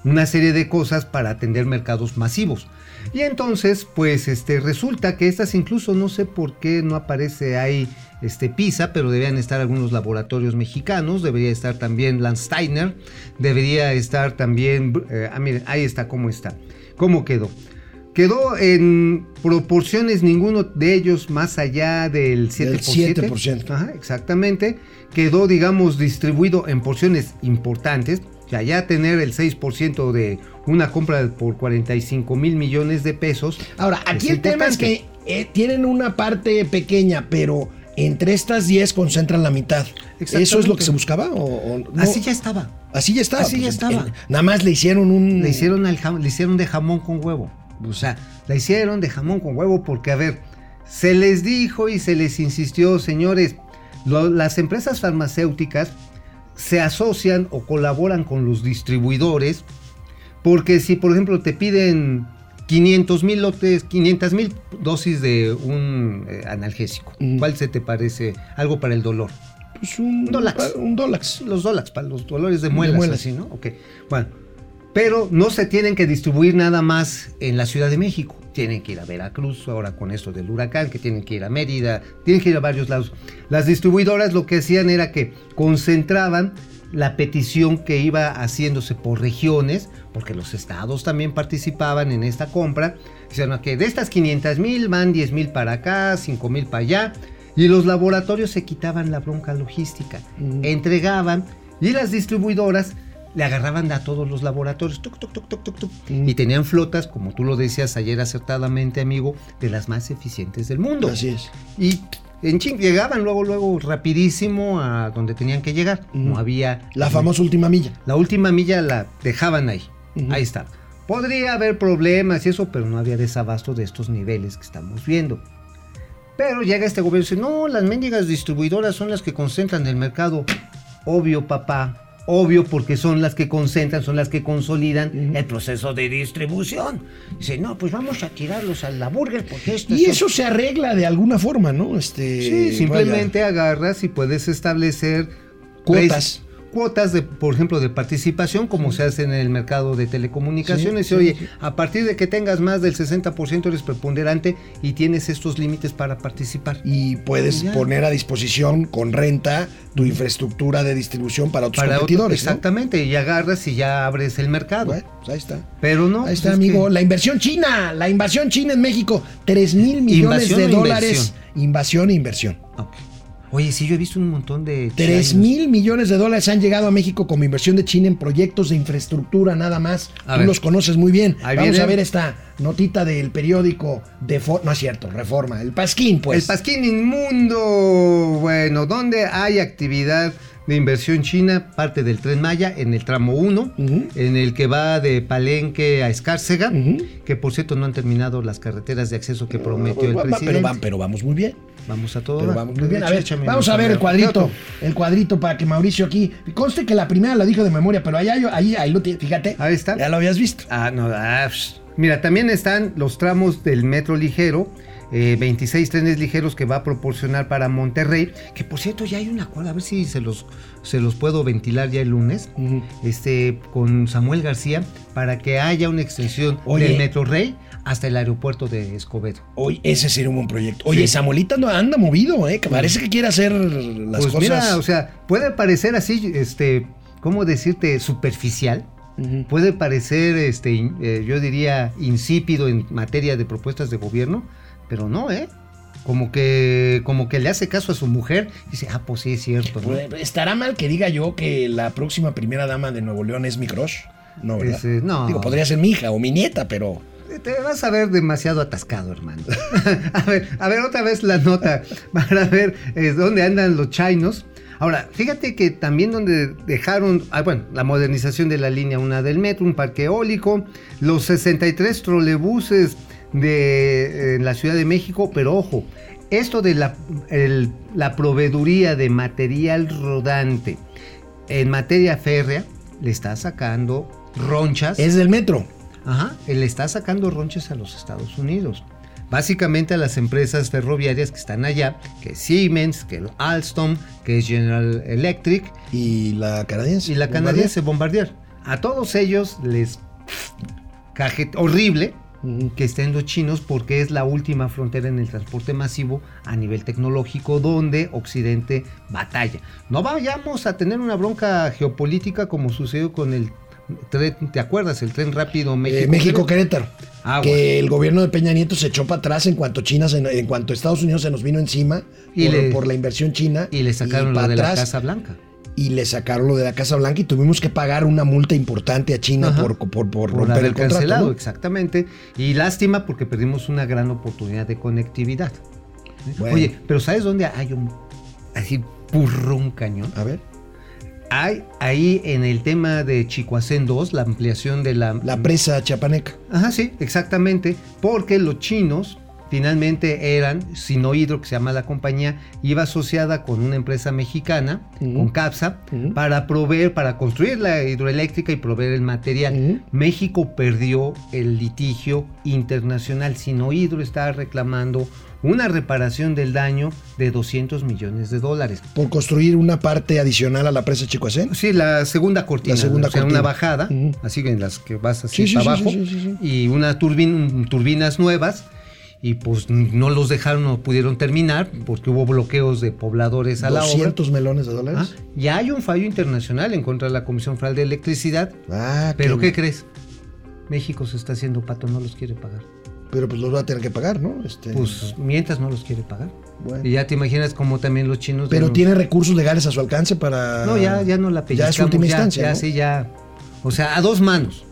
una serie de cosas para atender mercados masivos. Y entonces, pues este resulta que estas incluso no sé por qué no aparece ahí este PISA, pero deberían estar algunos laboratorios mexicanos, debería estar también Landsteiner, debería estar también eh, ah, miren, ahí está cómo está. ¿Cómo quedó? Quedó en proporciones ninguno de ellos más allá del 7%. Del 7%. Ajá, exactamente. Quedó, digamos, distribuido en porciones importantes. O sea, ya tener el 6% de una compra por 45 mil millones de pesos. Ahora, aquí el tema es que eh, tienen una parte pequeña, pero entre estas 10 concentran la mitad. ¿Eso es lo que se buscaba? ¿O, o no? Así ya estaba. Así ya estaba. así ya estaba. eh, nada más le hicieron un. Le hicieron, jam- le hicieron de jamón con huevo. O sea, la hicieron de jamón con huevo porque, a ver, Se les dijo y se les insistió, señores, lo- las empresas farmacéuticas se asocian o colaboran con los distribuidores porque si por ejemplo te piden 500 mil lotes, 500 mil dosis de un eh, analgésico, Mm. ¿cuál se te parece? Algo para el dolor. Pues un Dolax. Un Dolax. Los dólares, para los dolores de De muelas, muelas. así, ¿no? Ok. Bueno, pero no se tienen que distribuir nada más en la Ciudad de México. Tienen que ir a Veracruz ahora con esto del huracán, que tienen que ir a Mérida, tienen que ir a varios lados. Las distribuidoras lo que hacían era que concentraban la petición que iba haciéndose por regiones, porque los estados también participaban en esta compra. Dicen que de estas 500 mil van 10 mil para acá, 5 mil para allá. Y los laboratorios se quitaban la bronca logística, Mm. entregaban y las distribuidoras le agarraban a todos los laboratorios tuc, tuc, tuc, Mm. y tenían flotas, como tú lo decías ayer acertadamente, amigo, de las más eficientes del mundo. Así es. Y en ching, llegaban luego, luego rapidísimo a donde tenían que llegar. Mm. No había... La famosa última milla. La última milla la dejaban ahí. Ahí está. Podría haber problemas y eso, pero no había desabasto de estos niveles que estamos viendo. Pero llega este gobierno y dice, no, las mendigas distribuidoras son las que concentran el mercado. Obvio, papá. Obvio, porque son las que concentran, son las que consolidan el proceso de distribución. Dice, no, pues vamos a tirarlos a la burger porque esto Y es- eso se arregla de alguna forma, ¿no? Este, Sí, simplemente agarras y puedes establecer Cuotas. Cuotas de, por ejemplo, de participación, como se hace en el mercado de telecomunicaciones. Sí, y oye, a partir de que tengas más del 60% eres preponderante y tienes estos límites para participar. Y puedes poner a disposición con renta tu infraestructura de distribución para otros Para otro- competidores. ¿no? exactamente, y agarras y ya abres el mercado. Bueno, pues ahí está. Pero no. Ahí pues está, es amigo. que- La inversión china. La invasión china en México. 3 mil millones ¿Invasión de dólares. Invasión e inversión. Ok. Oye, sí, yo he visto un montón de. 3 chinos. mil millones de dólares han llegado a México como inversión de China en proyectos de infraestructura nada más. A Tú ver. los conoces muy bien. Ahí Vamos viene. a ver esta notita del periódico de... No es cierto, Reforma. El Pasquín, pues. El Pasquín Inmundo. Bueno, donde hay actividad de inversión china, parte del tren Maya en el tramo 1, Ujú. en el que va de Palenque a Escárcega, que por cierto no han terminado las carreteras de acceso que prometió el Va- va- presidente. pero, pero vamos muy bien. Vamos a todo. Pero vamos muy bien. A ver, Échame vamos a ver el cuadrito. El cuadrito para que Mauricio aquí. Conste que la primera la dijo de memoria, pero allá yo, ahí, ahí lo tiene. Fíjate. Ahí está. Ya lo habías visto. Ah, no, ah, psh. Mira, también están los tramos del metro ligero. Eh, 26 trenes ligeros que va a proporcionar para Monterrey. Que por cierto, ya hay un acuerdo. A ver si se los, se los puedo ventilar ya el lunes. Este, con Samuel García para que haya una extensión Oye. del Metro Rey hasta el aeropuerto de Escobedo. Oye, ese sería un buen proyecto. Oye, Sí. Samuelita no anda movido, ¿eh? Que parece que quiere hacer las pues cosas. mira, o sea, puede parecer así, este, ¿cómo decirte? Superficial. Puede parecer, este, eh, yo diría, insípido en materia de propuestas de gobierno, pero no, ¿eh? Como que, como que le hace caso a su mujer y dice, ah, pues sí, es cierto. ¿no? ¿Estará mal que diga yo que la próxima primera dama de Nuevo León es mi crush? No, ¿verdad? Ese, no. Digo, podría ser mi hija o mi nieta, pero. Te vas a ver demasiado atascado, hermano. (laughs) a ver, a ver otra vez la nota para ver eh, dónde andan los chinos. Ahora, fíjate que también donde dejaron, ah, bueno, la modernización de la línea 1 del metro, un parque eólico, los 63 trolebuses de eh, la Ciudad de México, pero ojo, esto de la, el- la proveeduría de material rodante en materia férrea le está sacando ronchas. Es del metro. Ajá, él está sacando ronches a los Estados Unidos. Básicamente a las empresas ferroviarias que están allá, que es Siemens, que es Alstom, que es General Electric Y la canadiense. y la Bombardier. canadiense Bombardier. A todos ellos les caje horrible. Que estén los chinos porque es la última frontera en el transporte masivo a nivel tecnológico donde Occidente batalla. No vayamos a tener una bronca geopolítica como sucedió con el tren, ¿te acuerdas? El tren rápido Eh, México. México-Querétaro. Ah, que bueno. el gobierno de Peña Nieto se echó para atrás en cuanto China se- en cuanto Estados Unidos se nos vino encima Y por, le- por la inversión china Y le sacaron lo de la Casa Blanca. Y le sacaron lo de la Casa Blanca y tuvimos que pagar una multa importante a China Ajá. por, por, por romper el contrato. cancelado, ¿no? exactamente. Y lástima porque perdimos una gran oportunidad de conectividad. Bueno. Oye, pero ¿sabes dónde hay un así purrón cañón? A ver, Hay ahí en el tema de Chicoacén 2, la ampliación de la... la presa chapaneca. Ajá, sí, exactamente. Porque los chinos, finalmente eran Sinohidro, que se llama la compañía, iba asociada con una empresa mexicana, con CAPSA, para proveer, para construir la hidroeléctrica y proveer el material. México perdió el litigio internacional. Sinohidro estaba reclamando una reparación del daño de 200 millones de dólares. Por construir una parte adicional a la presa Chicoacén. Sí, la segunda cortina. La segunda o sea, cortina. una bajada, así en las que vas así Sí, sí, para sí, abajo, sí, y una turbin- turbinas nuevas, y pues no los dejaron, no pudieron terminar, porque hubo bloqueos de pobladores a la obra. 200 melones de Ah, dólares. Ya hay un fallo internacional en contra de la Comisión Federal de Electricidad, Ah, pero ¿qué crees? México se está haciendo pato, no los quiere pagar. Pero pues los va a tener que pagar, ¿no? Este, Pues mientras no los quiere pagar. bueno. Y ya te imaginas como también los chinos... Pero bueno, tiene recursos legales a su alcance para. No, ya, ya no la Ya pellizcamos. es última ya, instancia. ya, ¿no? sí, ya. O sea, a dos manos.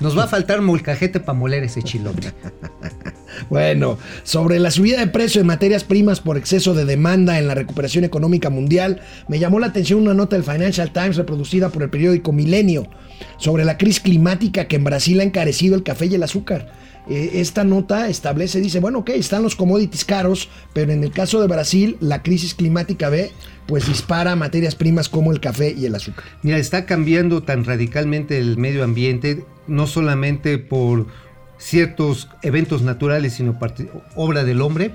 Nos va a faltar molcajete para moler ese chilote. (laughs) Bueno, sobre la subida de precio de materias primas por exceso de demanda en la recuperación económica mundial, me llamó la atención una nota del Financial Times reproducida por el periódico Milenio sobre la crisis climática que en Brasil ha encarecido el café y el azúcar. Eh, esta nota establece, dice, bueno, ok, están los commodities caros, pero en el caso de Brasil, la crisis climática ve, pues dispara materias primas como el café y el azúcar. Mira, está cambiando tan radicalmente el medio ambiente, no solamente por ciertos eventos naturales, sino obra del hombre,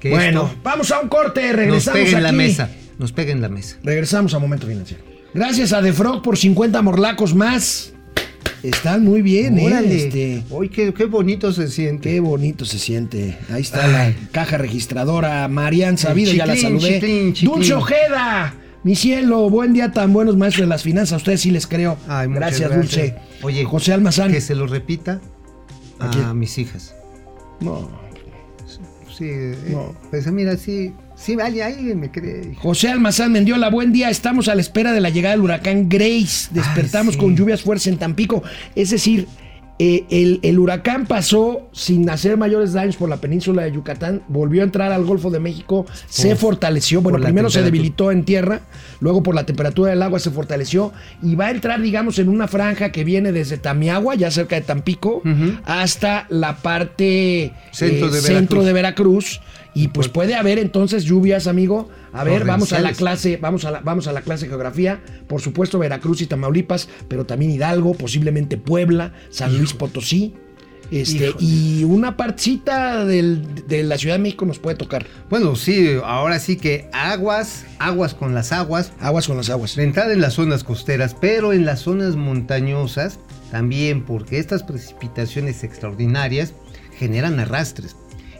que bueno, vamos a un corte, nos regresamos pega en la mesa. Nos pega en la mesa. Regresamos a Momento Financiero. Gracias a The Frog por 50 morlacos más. Están muy bien, ¿eh? Órale. Este, Uy, qué, qué bonito se siente. qué bonito se siente. Ahí está la caja registradora. Marian Sabido, ya la saludé. chiclín, chiclín. Dulce Ojeda, mi cielo, buen día, tan buenos maestros de las finanzas. A ustedes sí les creo. Ay, gracias, gracias. Dulce. Oye, José Almazán. Que se lo repita ¿A mis hijas. No. Sí, eh, No. pues mira, sí, sí, vale, alguien me cree. José Almazán Mendiola, buen día. Estamos a la espera de la llegada del huracán Grace. Despertamos sí. con lluvias fuertes en Tampico. Es decir, eh, el, el huracán pasó sin hacer mayores daños por la península de Yucatán, volvió a entrar al Golfo de México, se fortaleció. Bueno, primero se debilitó en tierra, luego por la temperatura del agua se fortaleció y va a entrar, digamos, en una franja que viene desde Tamiagua, ya cerca de Tampico, hasta la parte Centro eh, de centro Veracruz. de Veracruz. Y pues puede haber entonces lluvias, amigo. A ver, vamos a la clase, vamos a la, vamos a la clase de geografía. Por supuesto, Veracruz y Tamaulipas, pero también Hidalgo, posiblemente Puebla, San Luis Potosí. Este, y una partecita del- de la Ciudad de México nos puede tocar. Bueno, sí, ahora sí que aguas, aguas con las aguas. Aguas con las aguas. De entrada en las zonas costeras, pero en las zonas montañosas también, porque estas precipitaciones extraordinarias generan arrastres.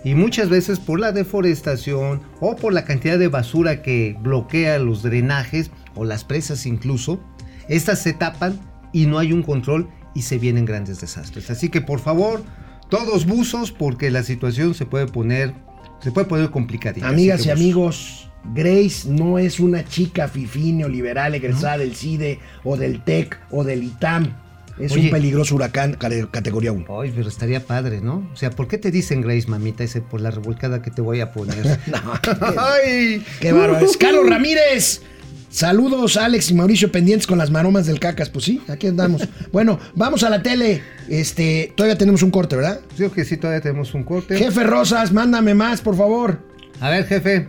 Y muchas veces por la deforestación o por la cantidad de basura que bloquea los drenajes o las presas incluso, estas se tapan y no hay un control y se vienen grandes desastres. Así que por favor, todos buzos porque la situación se puede poner, se puede poner complicadita. Amigas y amigos, Grace no es una chica fifí neoliberal egresada del CIDE o del TEC o del ITAM. Es un peligroso huracán categoría 1. Ay, pero estaría padre, ¿no? O sea, ¿por qué te dicen Grace, mamita, ese por la revolcada que te voy a poner? (laughs) Ay, ¡Qué bárbaro! es Carlos Ramírez. Saludos, Alex y Mauricio pendientes con las maromas del cacas. Pues sí, aquí andamos. (laughs) bueno, vamos a la tele. Este, todavía tenemos un corte, ¿verdad? Creo que sí, todavía tenemos un corte. Jefe Rosas, mándame más, por favor. A ver, jefe,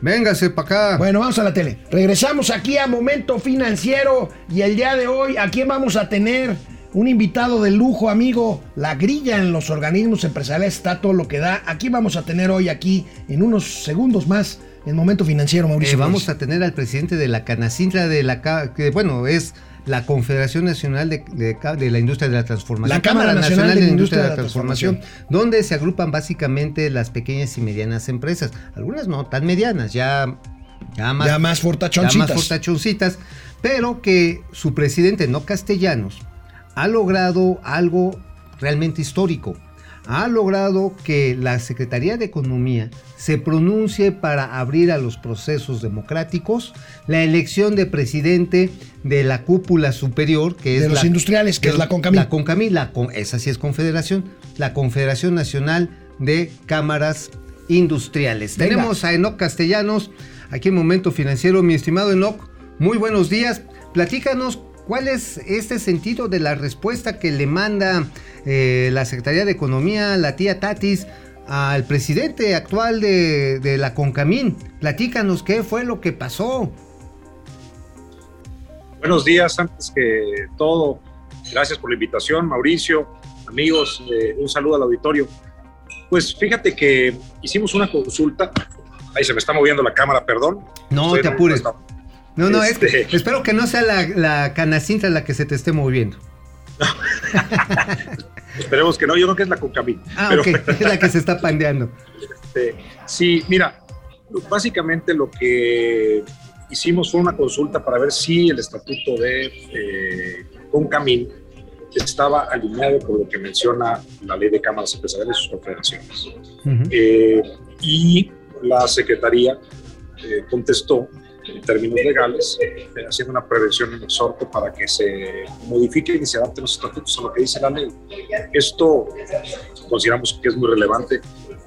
véngase para acá. Bueno, vamos a la tele. Regresamos aquí a Momento Financiero y el día de hoy, ¿a quién vamos a tener? Un invitado de lujo, amigo. La grilla en los organismos empresariales está todo lo que da. Aquí vamos a tener hoy, aquí, en unos segundos más, en Momento Financiero, Eh, Mauricio. vamos Flores. a tener al presidente de la Canacintra de la que bueno, es la Confederación Nacional de, de la Industria de la Transformación. La Cámara Nacional de la Industria de la Transformación. donde se agrupan básicamente las pequeñas y medianas empresas. Algunas no tan medianas, ya, ya más, Ya más ya fortachoncitas. más fortachoncitas, pero que su presidente, no castellanos, ha logrado algo realmente histórico. Ha logrado que la Secretaría de Economía se pronuncie para abrir a los procesos democráticos la elección de presidente de la cúpula superior, que es De los la, industriales, que es la CONCAMI. La CONCAMI, la esa sí es confederación, la Confederación Nacional de Cámaras Industriales. Venga. Tenemos a Enoc Castellanos, aquí en Momento Financiero. Mi estimado Enoc, muy buenos días. Platícanos cuál es este sentido de la respuesta que le manda eh, la Secretaría de Economía, la tía Tatis, al presidente actual de, de la Concamín. Platícanos qué fue lo que pasó. Buenos días, antes que todo, gracias por la invitación, Mauricio, amigos, eh, un saludo al auditorio. Pues fíjate que hicimos una consulta, ahí se me está moviendo la cámara, perdón. No Estoy te apures. No, no, Este- es- espero que no sea la, la canacintra la que se te esté moviendo. (laughs) Esperemos que no, yo creo que es la Concamín. Ah, pero, ok, es la que se está pandeando. este, sí, mira, básicamente lo que hicimos fue una consulta para ver si el estatuto de eh, Concamín estaba alineado con lo que menciona la ley de cámaras empresariales y sus confederaciones. Eh, y la Secretaría eh, contestó en términos legales, eh, haciendo una prevención un exhorto para que se modifiquen y se adapten los estatutos a lo que dice la ley. Esto consideramos que es muy relevante,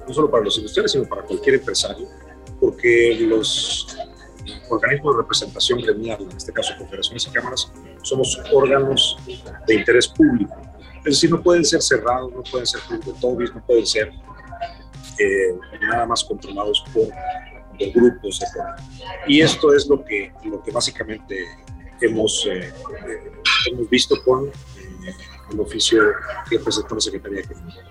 no solo para los industriales, sino para cualquier empresario, porque los organismos de representación gremial, en este caso confederaciones y cámaras, somos órganos de interés público. Es decir, no pueden ser cerrados, no pueden ser todos, no pueden ser eh, nada más controlados por, por grupos. Y esto es lo que, lo que básicamente hemos, eh, eh, hemos visto con eh, el oficio que presentó la Secretaría de Economía.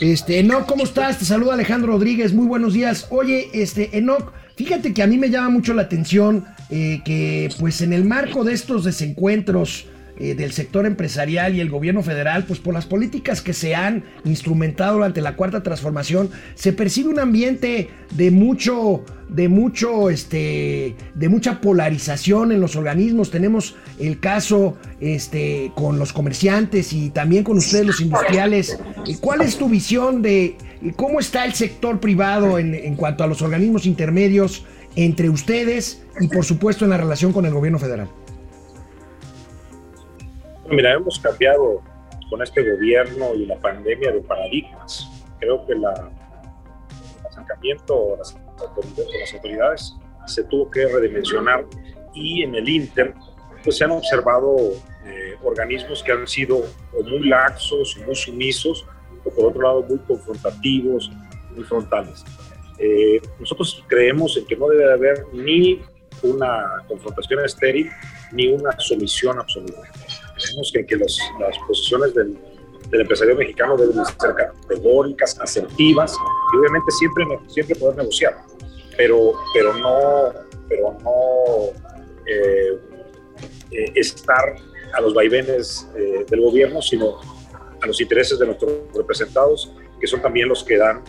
Este, Enoc, ¿cómo estás? Te saluda Alejandro Rodríguez, muy buenos días. Oye, este, Enoc, fíjate que a mí me llama mucho la atención que, pues, en el marco de estos desencuentros eh, del sector empresarial y el gobierno federal, pues, por las políticas que se han instrumentado durante la cuarta transformación, se percibe un ambiente de mucho, de mucho, este, de mucha polarización en los organismos. Tenemos el caso, este, con los comerciantes y también con ustedes los industriales. ¿Y ¿Cuál es tu visión de cómo está el sector privado en, en cuanto a los organismos intermedios entre ustedes y por supuesto en la relación con el gobierno federal? Mira, hemos cambiado con este gobierno y la pandemia de paradigmas. Creo que la, el acercamiento las autoridades, las autoridades se tuvo que redimensionar y en el Inter pues se han observado eh, organismos que han sido o muy laxos, muy sumisos, o por otro lado muy confrontativos, muy frontales. Eh, nosotros creemos en que no debe haber ni una confrontación estéril ni una sumisión absoluta. Creemos que, que los, las posiciones del, del, empresario mexicano deben ser categóricas, asertivas y obviamente siempre, siempre poder negociar, pero, pero no, pero no eh, eh, estar a los vaivenes eh, del gobierno, sino a los intereses de nuestros representados, que son también los que dan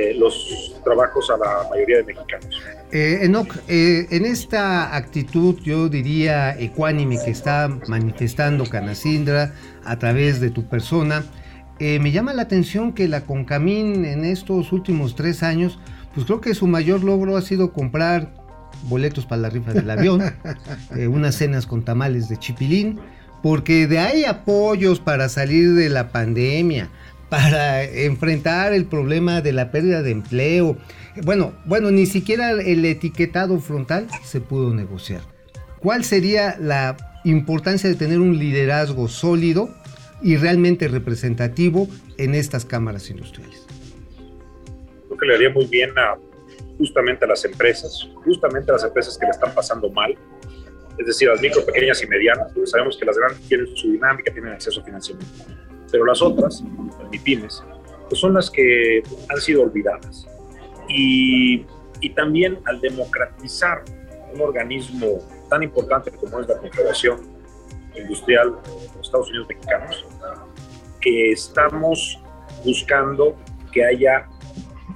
eh, los trabajos a la mayoría de mexicanos. Eh, Enoch, eh, en esta actitud, yo diría ecuánime que está manifestando Canacindra a través de tu persona, eh, me llama la atención que la Concamín en estos últimos tres años, pues creo que su mayor logro ha sido comprar boletos para la rifa del avión, (laughs) unas cenas con tamales de chipilín, porque de ahí apoyos para salir de la pandemia, para enfrentar el problema de la pérdida de empleo. Bueno, bueno, ni siquiera el etiquetado frontal se pudo negociar. ¿Cuál sería la importancia de tener un liderazgo sólido y realmente representativo en estas cámaras industriales? Creo que le haría muy bien a justamente a las empresas, justamente a las empresas que le están pasando mal, es decir, las micro, pequeñas y medianas, porque sabemos que las grandes tienen su dinámica, tienen acceso a financiamiento, pero las otras, las MIPIMES, pues son las que han sido olvidadas. Y, y también al democratizar un organismo tan importante como es la Confederación Industrial de los Estados Unidos Mexicanos, que estamos buscando que haya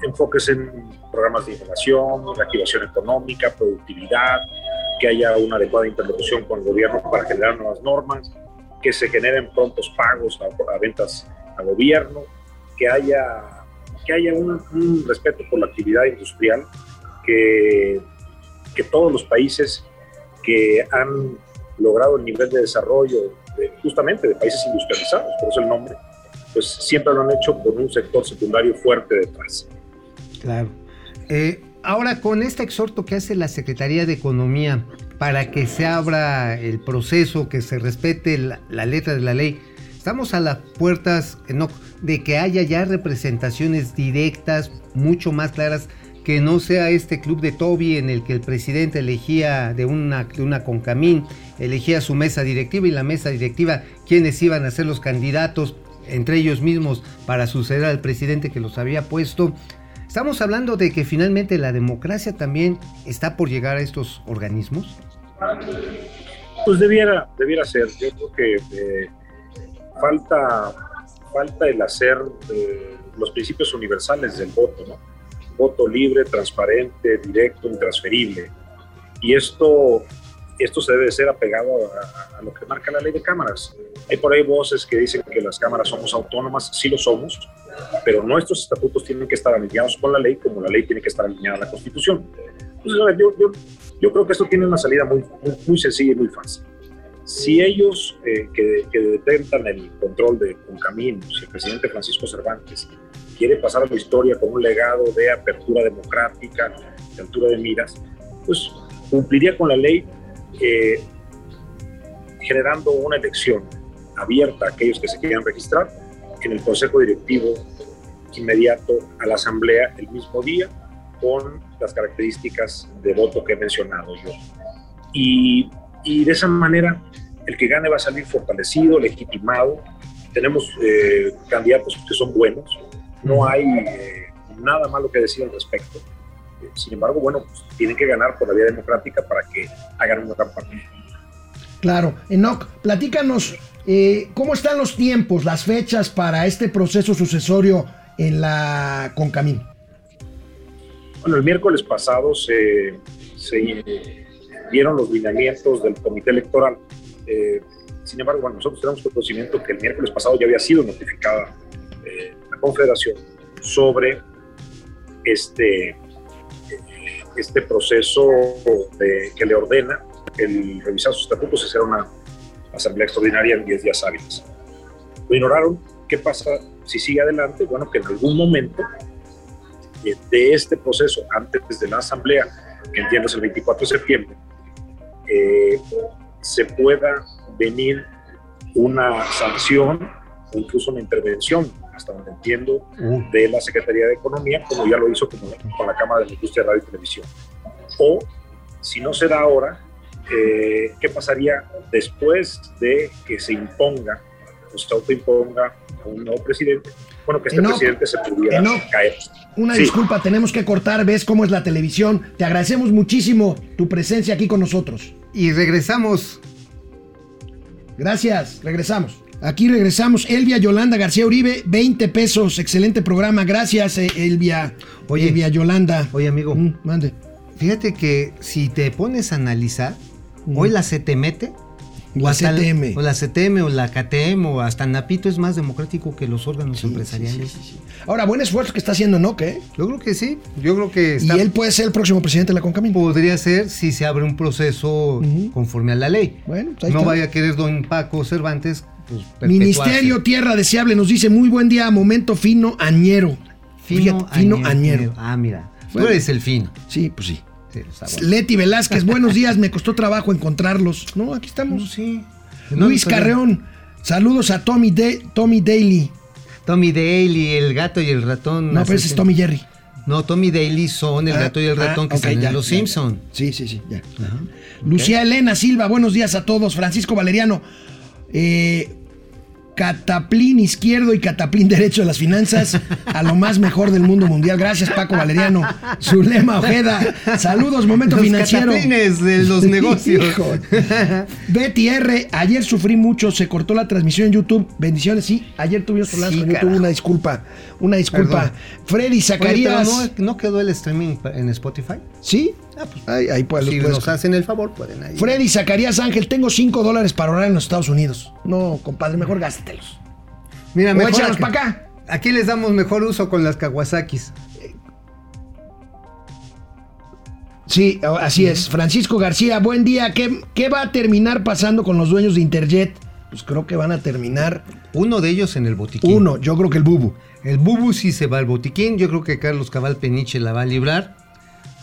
enfoques en programas de innovación, reactivación económica, productividad, que haya una adecuada interlocución con el gobierno para generar nuevas normas, que se generen prontos pagos a, a ventas a gobierno, que haya, que haya un, un, respeto por la actividad industrial, que, que todos los países que han logrado el nivel de desarrollo de, justamente de países industrializados, por eso el nombre, pues siempre lo han hecho con un sector secundario fuerte detrás. Claro. Eh, ahora, con este exhorto que hace la Secretaría de Economía para que se abra el proceso, que se respete la, letra de la ley, Estamos a las puertas Enoch, de que haya ya representaciones directas, mucho más claras, que no sea este club de Toby en el que el presidente elegía de una, de una concamín, elegía su mesa directiva y la mesa directiva quienes iban a ser los candidatos entre ellos mismos para suceder al presidente que los había puesto. Estamos hablando de que finalmente la democracia también está por llegar a estos organismos. Pues debiera, debiera ser. Yo creo que eh, falta, falta el hacer eh, los principios universales del voto, ¿no? Voto libre, transparente, directo, intransferible. Y esto, esto se debe ser apegado a, a lo que marca la ley de cámaras. Hay por ahí voces que dicen que las cámaras somos autónomas, sí lo somos, pero nuestros estatutos tienen que estar alineados con la ley como la ley tiene que estar alineada a la Constitución. Entonces, yo, yo, yo creo que esto tiene una salida muy, muy, muy sencilla y muy fácil. Si ellos eh, que, que detentan el control de Concamín, si el presidente Francisco Cervantes quiere pasar a la historia con un legado de apertura democrática, de altura de miras, pues cumpliría con la ley eh, generando una elección abierta a aquellos que se quieran registrar en el consejo directivo inmediato a la asamblea el mismo día con las características de voto que he mencionado yo. Y, y de esa manera el que gane va a salir fortalecido, legitimado. Tenemos eh, candidatos que son buenos, no hay eh, nada malo que decir al respecto. Sin embargo, bueno, pues, tienen que ganar por la vía democrática para que hagan una campaña. Claro, Enoch, platícanos eh, cómo están los tiempos, las fechas para este proceso sucesorio en la Concamín. Bueno, el miércoles pasado se, se dieron los lineamientos del comité electoral. Eh, sin embargo, bueno, nosotros tenemos conocimiento que el miércoles pasado ya había sido notificada eh, la Confederación sobre este, este proceso que le ordena el revisar sus estatutos hacer una asamblea extraordinaria en 10 días hábiles. Lo ignoraron. ¿Qué pasa si sigue adelante? Bueno, que en algún momento eh, de este proceso, antes de la asamblea, que entiendo es el 24 de septiembre, eh, se pueda venir una sanción o incluso una intervención, hasta donde entiendo, de la Secretaría de Economía, como ya lo hizo con, con la Cámara de la Industria de Radio y Televisión. O, si no será ahora, eh, qué pasaría después de que se imponga o se autoimponga a un nuevo presidente. Bueno, que este Enoch, presidente se pudiera Enoch, caer. Una Sí. disculpa, tenemos que cortar, ves cómo es la televisión. Te agradecemos muchísimo tu presencia aquí con nosotros. Y regresamos. Gracias, regresamos. Aquí regresamos. Elvia Yolanda García Uribe, 20 pesos. Excelente programa. Gracias, eh, Elvia. Oye. Elvia Yolanda. Oye, amigo, Mm, mande. fíjate que si te pones a analizar, hoy la hasta el- CTM. o la CTM, o la KTM, o hasta Napito es más democrático que los órganos Sí, empresariales. sí, sí. Ahora, buen esfuerzo que está haciendo Enoch, ¿eh? Yo creo que sí. Yo creo que está- Y él puede ser el próximo presidente de la Concamín. podría ser si se abre un proceso conforme a la ley. Bueno, pues ahí no está. vaya a querer don Paco Cervantes. Pues. Ministerio Tierra Deseable nos dice muy buen día, momento fino añero. fino, Fíjate, fino añero, añero. Ah, mira. Bueno. Tú eres el fino. Sí, pues sí. Bueno. Leti Velázquez, buenos días, me costó trabajo encontrarlos. No, aquí No, estamos. sí. Luis No, Carreón, saludos a Tommy, De- Tommy Daly. Tommy Daly, el gato y el ratón. No, pero ese es Tommy Jerry. No, Tommy Daly son el Ah, gato y el ah, ratón que ok, están ya, en Los ya, Simpson. Sí, sí, sí, ya. Lucía Elena Silva, buenos días a todos. Francisco Valeriano, eh, cataplín izquierdo y cataplín derecho de las finanzas a lo más mejor del mundo mundial. Gracias, Paco Valeriano. Zulema Ojeda, saludos, momento Los financiero. cataplines de los (laughs) negocios. Hijo. Betty R, ayer sufrí mucho, se cortó la transmisión en YouTube. Bendiciones, sí, ayer tuvimos problemas Sí, con YouTube, una disculpa, una disculpa. Perdón. Freddy Oye, Zacarías, pero no, ¿no quedó el streaming en Spotify? ¿Sí? Ah, pues, Ahí, ahí puedes- si nos hacen el favor, pueden ahí. Freddy Zacarías Ángel, tengo 5 dólares para ahorrar en los Estados Unidos. No, compadre, mejor gástatelos. Mira, O mejor échalos para acá. Aquí les damos mejor uso con las Kawasakis. Sí, así es. Francisco García, buen día. ¿Qué, qué va a terminar pasando con los dueños de Interjet? Pues creo que van a terminar Uno de ellos en el botiquín. uno, yo creo que el Bubu. El Bubu sí se va al botiquín. Yo creo que Carlos Cabal Peniche la va a librar.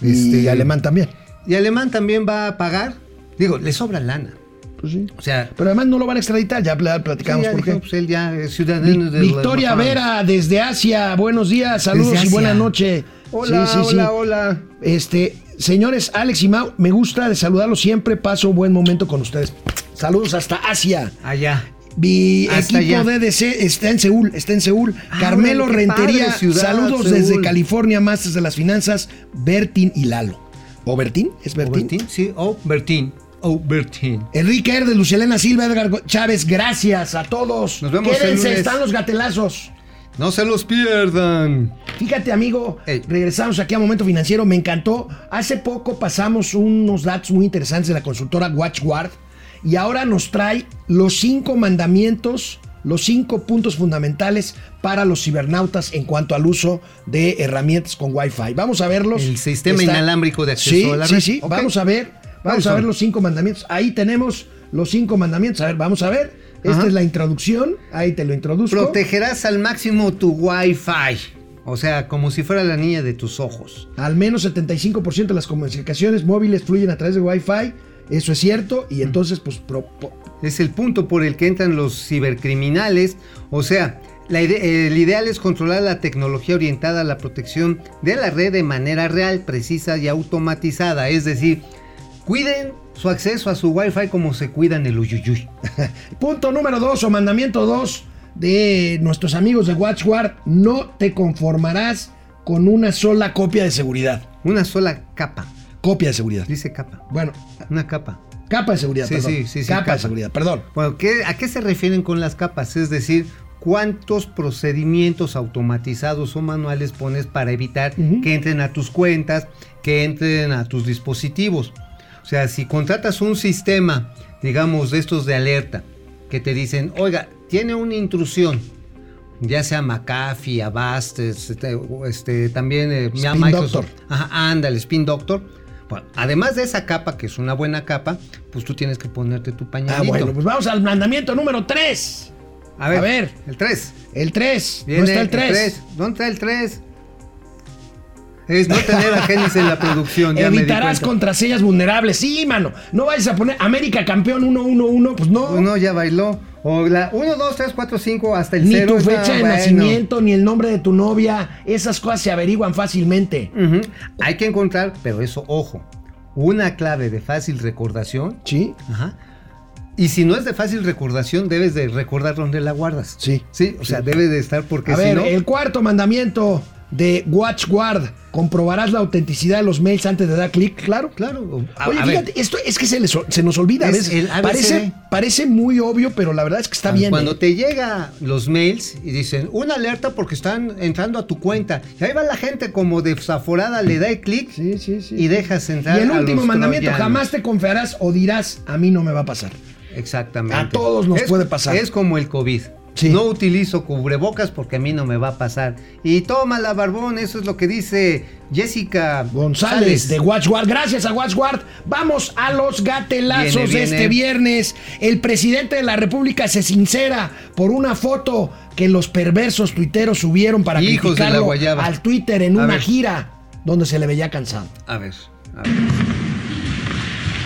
Y Este, Alemán también. Y Alemán también va a pagar. Digo, le sobra lana. pues sí. O sea, Pero además no lo van a extraditar, ya pla- platicamos sí, ya por dijo, qué. pues él ya es ciudadano de Victoria. Vera desde Asia, buenos días, saludos y buena noche. Hola, Sí, sí, sí. hola, hola. Este, señores, Alex y Mau, me gusta de saludarlos siempre, paso un buen momento con ustedes. Saludos hasta Asia. Allá. Mi Hasta equipo allá. DDC está en Seúl, está en Seúl. Ah, Carmelo qué Rentería, padre ciudad, saludos Seúl. desde California, Masters de las Finanzas, Bertín y Lalo. ¿O Bertín? ¿Es Bertín? ¿Bertín? Sí, oh, Bertín. Oh, Bertín. Enrique Herdes, Lucielena Silva, Edgar Chávez, gracias a todos. Nos vemos el Quédense, lunes. están los gatelazos. No se los pierdan. Fíjate, amigo, Ey. regresamos aquí a Momento Financiero. Me encantó. Hace poco pasamos unos datos muy interesantes de la consultora WatchGuard y ahora nos trae los cinco mandamientos, los cinco puntos fundamentales para los cibernautas en cuanto al uso de herramientas con Wi-Fi. Vamos a verlos. El sistema inalámbrico de acceso sí, a la sí, red. Sí. Vamos a ver. Vamos ¿Cuáles a ver los cinco mandamientos. Ahí tenemos los cinco mandamientos. A ver, vamos a ver. Esta Ajá. es la introducción. Ahí te lo introduzco. Protegerás al máximo tu Wi-Fi. O sea, como si fuera la niña de tus ojos. Al menos 75% de las comunicaciones móviles fluyen a través de Wi-Fi. Eso es cierto. Y entonces, pues, pro- Es el punto por el que entran los cibercriminales. O sea, la ide- el ideal es controlar la tecnología orientada a la protección de la red de manera real, precisa y automatizada. Es decir, cuiden su acceso a su Wi-Fi como se cuidan el uyuyuy. (laughs) Punto número dos o mandamiento dos de nuestros amigos de WatchGuard. No te conformarás con una sola copia de seguridad. Una sola capa. Copia de seguridad. Dice capa. Bueno, Una capa. capa de seguridad, Sí, perdón. sí, sí, sí, capa, capa. de seguridad, perdón. Bueno, ¿qué- ¿a qué se refieren con las capas? Es decir, ¿cuántos procedimientos automatizados o manuales pones para evitar que entren a tus cuentas, que entren a tus dispositivos? O sea, si contratas un sistema, digamos, de estos de alerta, que te dicen, oiga, tiene una intrusión, ya sea McAfee, Avast, este, este, también eh, Spin Microsoft. Doctor. Ajá, ándale, Spin Doctor. Además de esa capa, que es una buena capa, pues tú tienes que ponerte tu pañalito. Ah, bueno, pues vamos al mandamiento número tres. A ver, A ver. el 3. El 3. ¿No está el 3? ¿Dónde está el 3? Es no tener a Genis en la producción. Ya Evitarás contraseñas vulnerables. Sí, mano. No vayas a poner América campeón 111. Pues no. Uno ya bailó. O la 1, 2, 3, 4, 5 hasta el ni 0. tu fecha de nacimiento, ni el nombre de tu novia. Esas cosas se averiguan fácilmente. Hay que encontrar, pero eso, ojo, una clave de fácil recordación. ¿Sí? Ajá. Y si no es de fácil recordación, debes de recordar dónde la guardas. Sí. Sí, o sea, debe de estar porque A si ver, no. el cuarto mandamiento de WatchGuard. Comprobarás la autenticidad de los mails antes de dar clic. Claro. Claro. A- Oye, a ver. fíjate, esto es que se, les- se nos olvida a veces. Parece, parece muy obvio, pero la verdad es que está bien. Cuando ¿eh? te llega los mails y dicen una alerta porque están entrando a tu cuenta y ahí va la gente como desaforada le da el clic Sí, sí, sí. y dejas entrar Y el a último los mandamiento, troyanos. jamás te confiarás o dirás, a mí no me va a pasar. Exactamente. A todos nos Es- puede pasar. Es como el COVID. Sí. No utilizo cubrebocas porque a mí no me va a pasar. Y toma la barbón, eso es lo que dice Jessica González de WatchGuard. Gracias a WatchGuard. Vamos a los gatelazos Viene, este viernes. El presidente de la República se sincera por una foto que los perversos tuiteros subieron para Hijos criticarlo al Twitter en A una ver. gira donde se le veía cansado. A ver, a ver.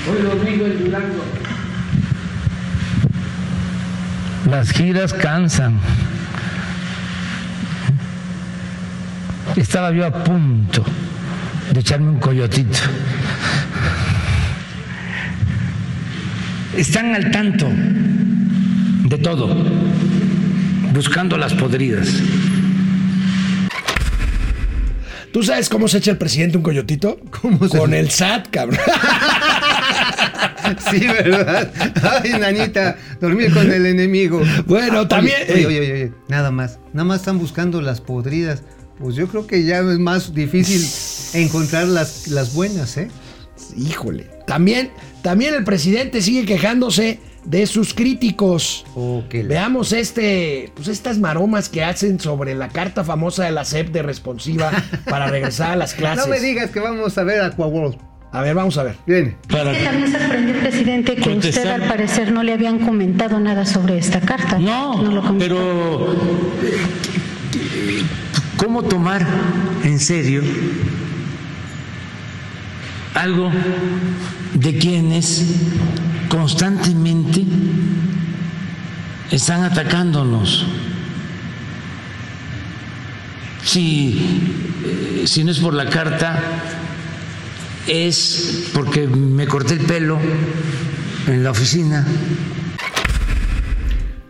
Hoy domingo en Durango. Las giras cansan. Estaba yo a punto de echarme un coyotito. Están al tanto de todo, buscando las podridas. ¿Tú sabes cómo se echa el presidente un coyotito? ¿Cómo se- Con el SAT, cabrón. (laughs) (laughs) Sí, ¿verdad? Ay, nanita, dormir con el enemigo. Bueno, Oye, también- Oye, oye, oye, oye, nada más. Nada más están buscando las podridas. Pues yo creo que ya es más difícil (laughs) encontrar las, las buenas, ¿eh? Híjole. También, también el presidente sigue quejándose de sus críticos. Oh, Veamos este, pues estas maromas que hacen sobre la carta famosa de la SEP de responsiva para regresar a las clases. (laughs) No me digas que vamos a ver Aquaworld. A ver, vamos a ver. Viene. Para Que también sorprendió, presidente, que usted al parecer no le habían comentado nada sobre esta carta. No, lo pero ¿cómo tomar en serio algo de quienes constantemente están atacándonos. Si, eh, si no es por la carta, es porque me corté el pelo en la oficina.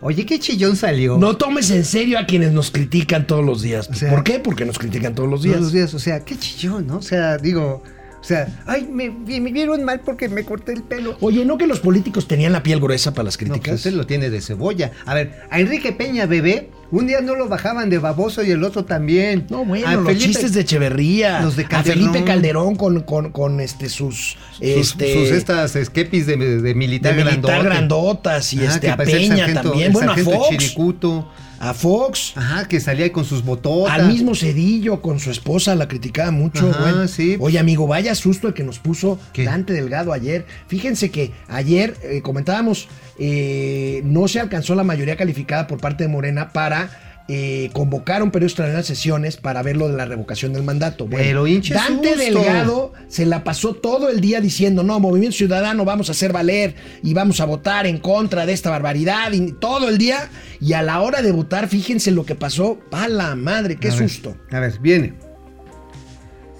Oye, qué chillón salió. No tomes en serio a quienes nos critican todos los días. sea- ¿Por qué? Porque nos critican todos los días. Todos los días, o sea, qué chillón, ¿no? O sea, digo, sea, ay, me, me vieron mal porque me corté el pelo. Oye, ¿no que los políticos tenían la piel gruesa para las No, críticas? usted lo tiene de cebolla. A ver, a Enrique Peña, bebé, un día no lo bajaban de baboso y el otro también. No, bueno, A los Felipe- chistes de Echeverría. Los de A Calderón. Felipe Calderón con, con, con este, sus. sus, este, sus estas esquepis de, de militar, de militar grandotas y Ajá, este, a Peña sargento- también. Bueno, a Fox. Chiricuto. A Fox. Ajá, que salía ahí con sus bototas. Al mismo Cedillo con su esposa la criticaba mucho. Ajá, bueno. sí. Oye, amigo, vaya susto el que nos puso ¿Qué? Dante Delgado ayer. Fíjense que ayer eh, comentábamos, eh, no se alcanzó la mayoría calificada por parte de Morena para eh, convocar un periodo extraordinario de sesiones para ver lo de la revocación del mandato. Bueno, Pero hinche Dante susto. Delgado se la pasó todo el día diciendo, no, Movimiento Ciudadano vamos a hacer valer y vamos a votar en contra de esta barbaridad y todo el día. Y a la hora de votar, fíjense lo que pasó. ¡A la madre! ¡Qué A ver, susto! A ver, viene.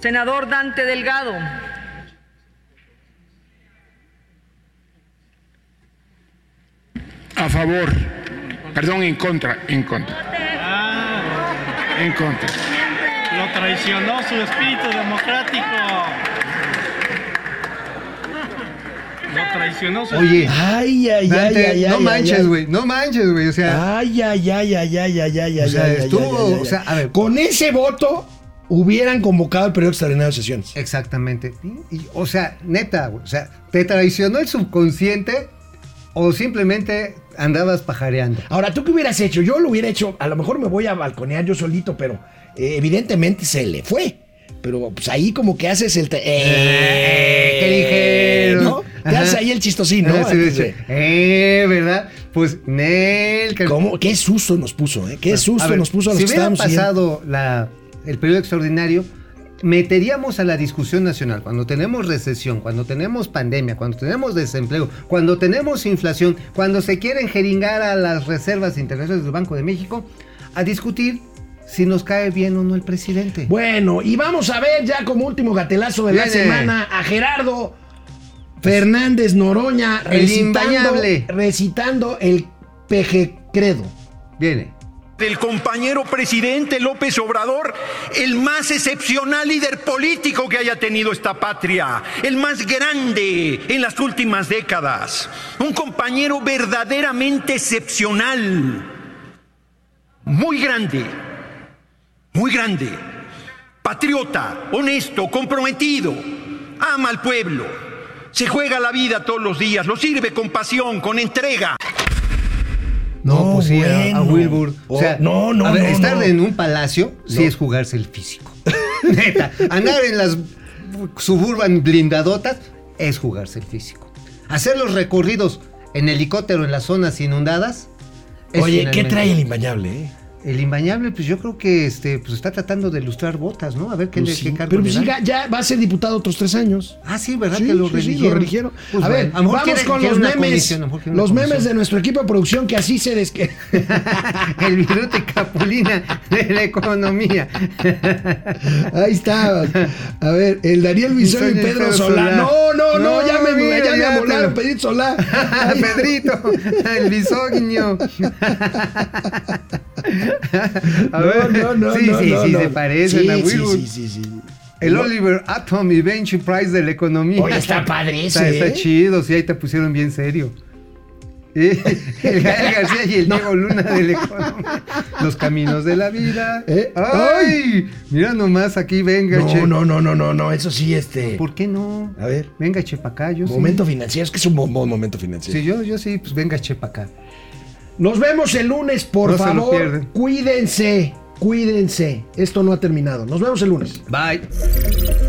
Senador Dante Delgado. A favor. Perdón, en contra. En contra. En contra. Lo traicionó su espíritu democrático. Lo traicionó su Oye, Ay, ay, Dante, ay, ay, no ay, manches, ay. güey. No manches, güey. O sea, Ay, ay, ay, ay, ay, ay, ay, ay, O sea, ay, ay, estuvo, ay, ay, o sea, a ver. Con ese voto hubieran convocado el periodo extraordinario de sesiones. exactamente. Y, o sea, neta, güey. O sea, ¿te traicionó el subconsciente o simplemente andabas pajareando? Ahora, ¿tú qué hubieras hecho? Yo lo hubiera hecho, a lo mejor me voy a balconear yo solito, pero eh, evidentemente se le fue. Pero pues ahí como que haces el... te- eh, ¿Qué dijeron? ¿No? Te haces ahí el chistosín, ¿no? Ah, sí, sí. Eh, ¿verdad? Pues, Nel. que- ¿Cómo? Qué susto nos puso, ¿eh? Qué susto ver, nos puso a los si que hubiera pasado la, el periodo extraordinario, meteríamos a la discusión nacional cuando tenemos recesión, cuando tenemos pandemia, cuando tenemos desempleo, cuando tenemos inflación, cuando se quieren jeringar a las reservas internacionales del Banco de México, a discutir si nos cae bien o no el presidente. Bueno, y vamos a ver ya como último gatelazo de la semana a Gerardo Fernández Noroña El recitando, recitando el peje credo. Viene. Del compañero presidente López Obrador, el más excepcional líder político que haya tenido esta patria, el más grande en las últimas décadas, un compañero verdaderamente excepcional, muy grande, muy grande, patriota, honesto, comprometido, ama al pueblo, se juega la vida todos los días, lo sirve con pasión, con entrega. No, pues sí, a-. Wilbur. O sea, no, no, a ver, no, estar en un palacio sí es jugarse el físico. (laughs) Neta, andar en las suburban blindadotas es jugarse el físico. Hacer los recorridos en helicóptero en las zonas inundadas. es Oye, ¿qué trae el imbañable? eh? El imbañable, pues yo creo que este, pues está tratando de ilustrar botas, ¿no? A ver qué, Pues le, sí, qué cargo pero le pues ya va a ser diputado otros tres años. Ah, sí, ¿verdad? Sí, que lo sí, religieron. lo religieron. Pues a ver, vamos quiere- con los memes. Los memes de nuestro equipo de producción que así se des... (laughs) el viruta y capulina de la economía. (laughs) Ahí está. A ver, el Daniel Bisoño y Pedro Solá. No, no, no, No, ya me, mira, ya me ya te amolaron, lo- Pedrito Solá. (laughs) Pedrito, el bisoño. (laughs) A No, no, no, sí, no, sí, no, sí, no. se parecen Sí, a sí, Wilbur. sí, sí, sí. El No. Oliver Atom y Benji Price de la economía. Oye, está padre Está, ese, está ¿eh? chido, sí, ahí te pusieron bien serio. (laughs) El Gael García y el Diego Luna de la economía. Los caminos de la vida. (laughs) ¿Eh? ¡Ay! Mira nomás aquí, venga, che. No, no, no, no, no, no, eso sí, este. ¿Por qué no? A ver. Venga, che pa' acá, yo sí. Momento financiero, es que es un buen, buen momento financiero. Sí, yo, yo sí, pues venga, che pa' acá. Nos vemos el lunes, por No se lo favor. Cuídense, cuídense. Esto no ha terminado. Nos vemos el lunes. Bye.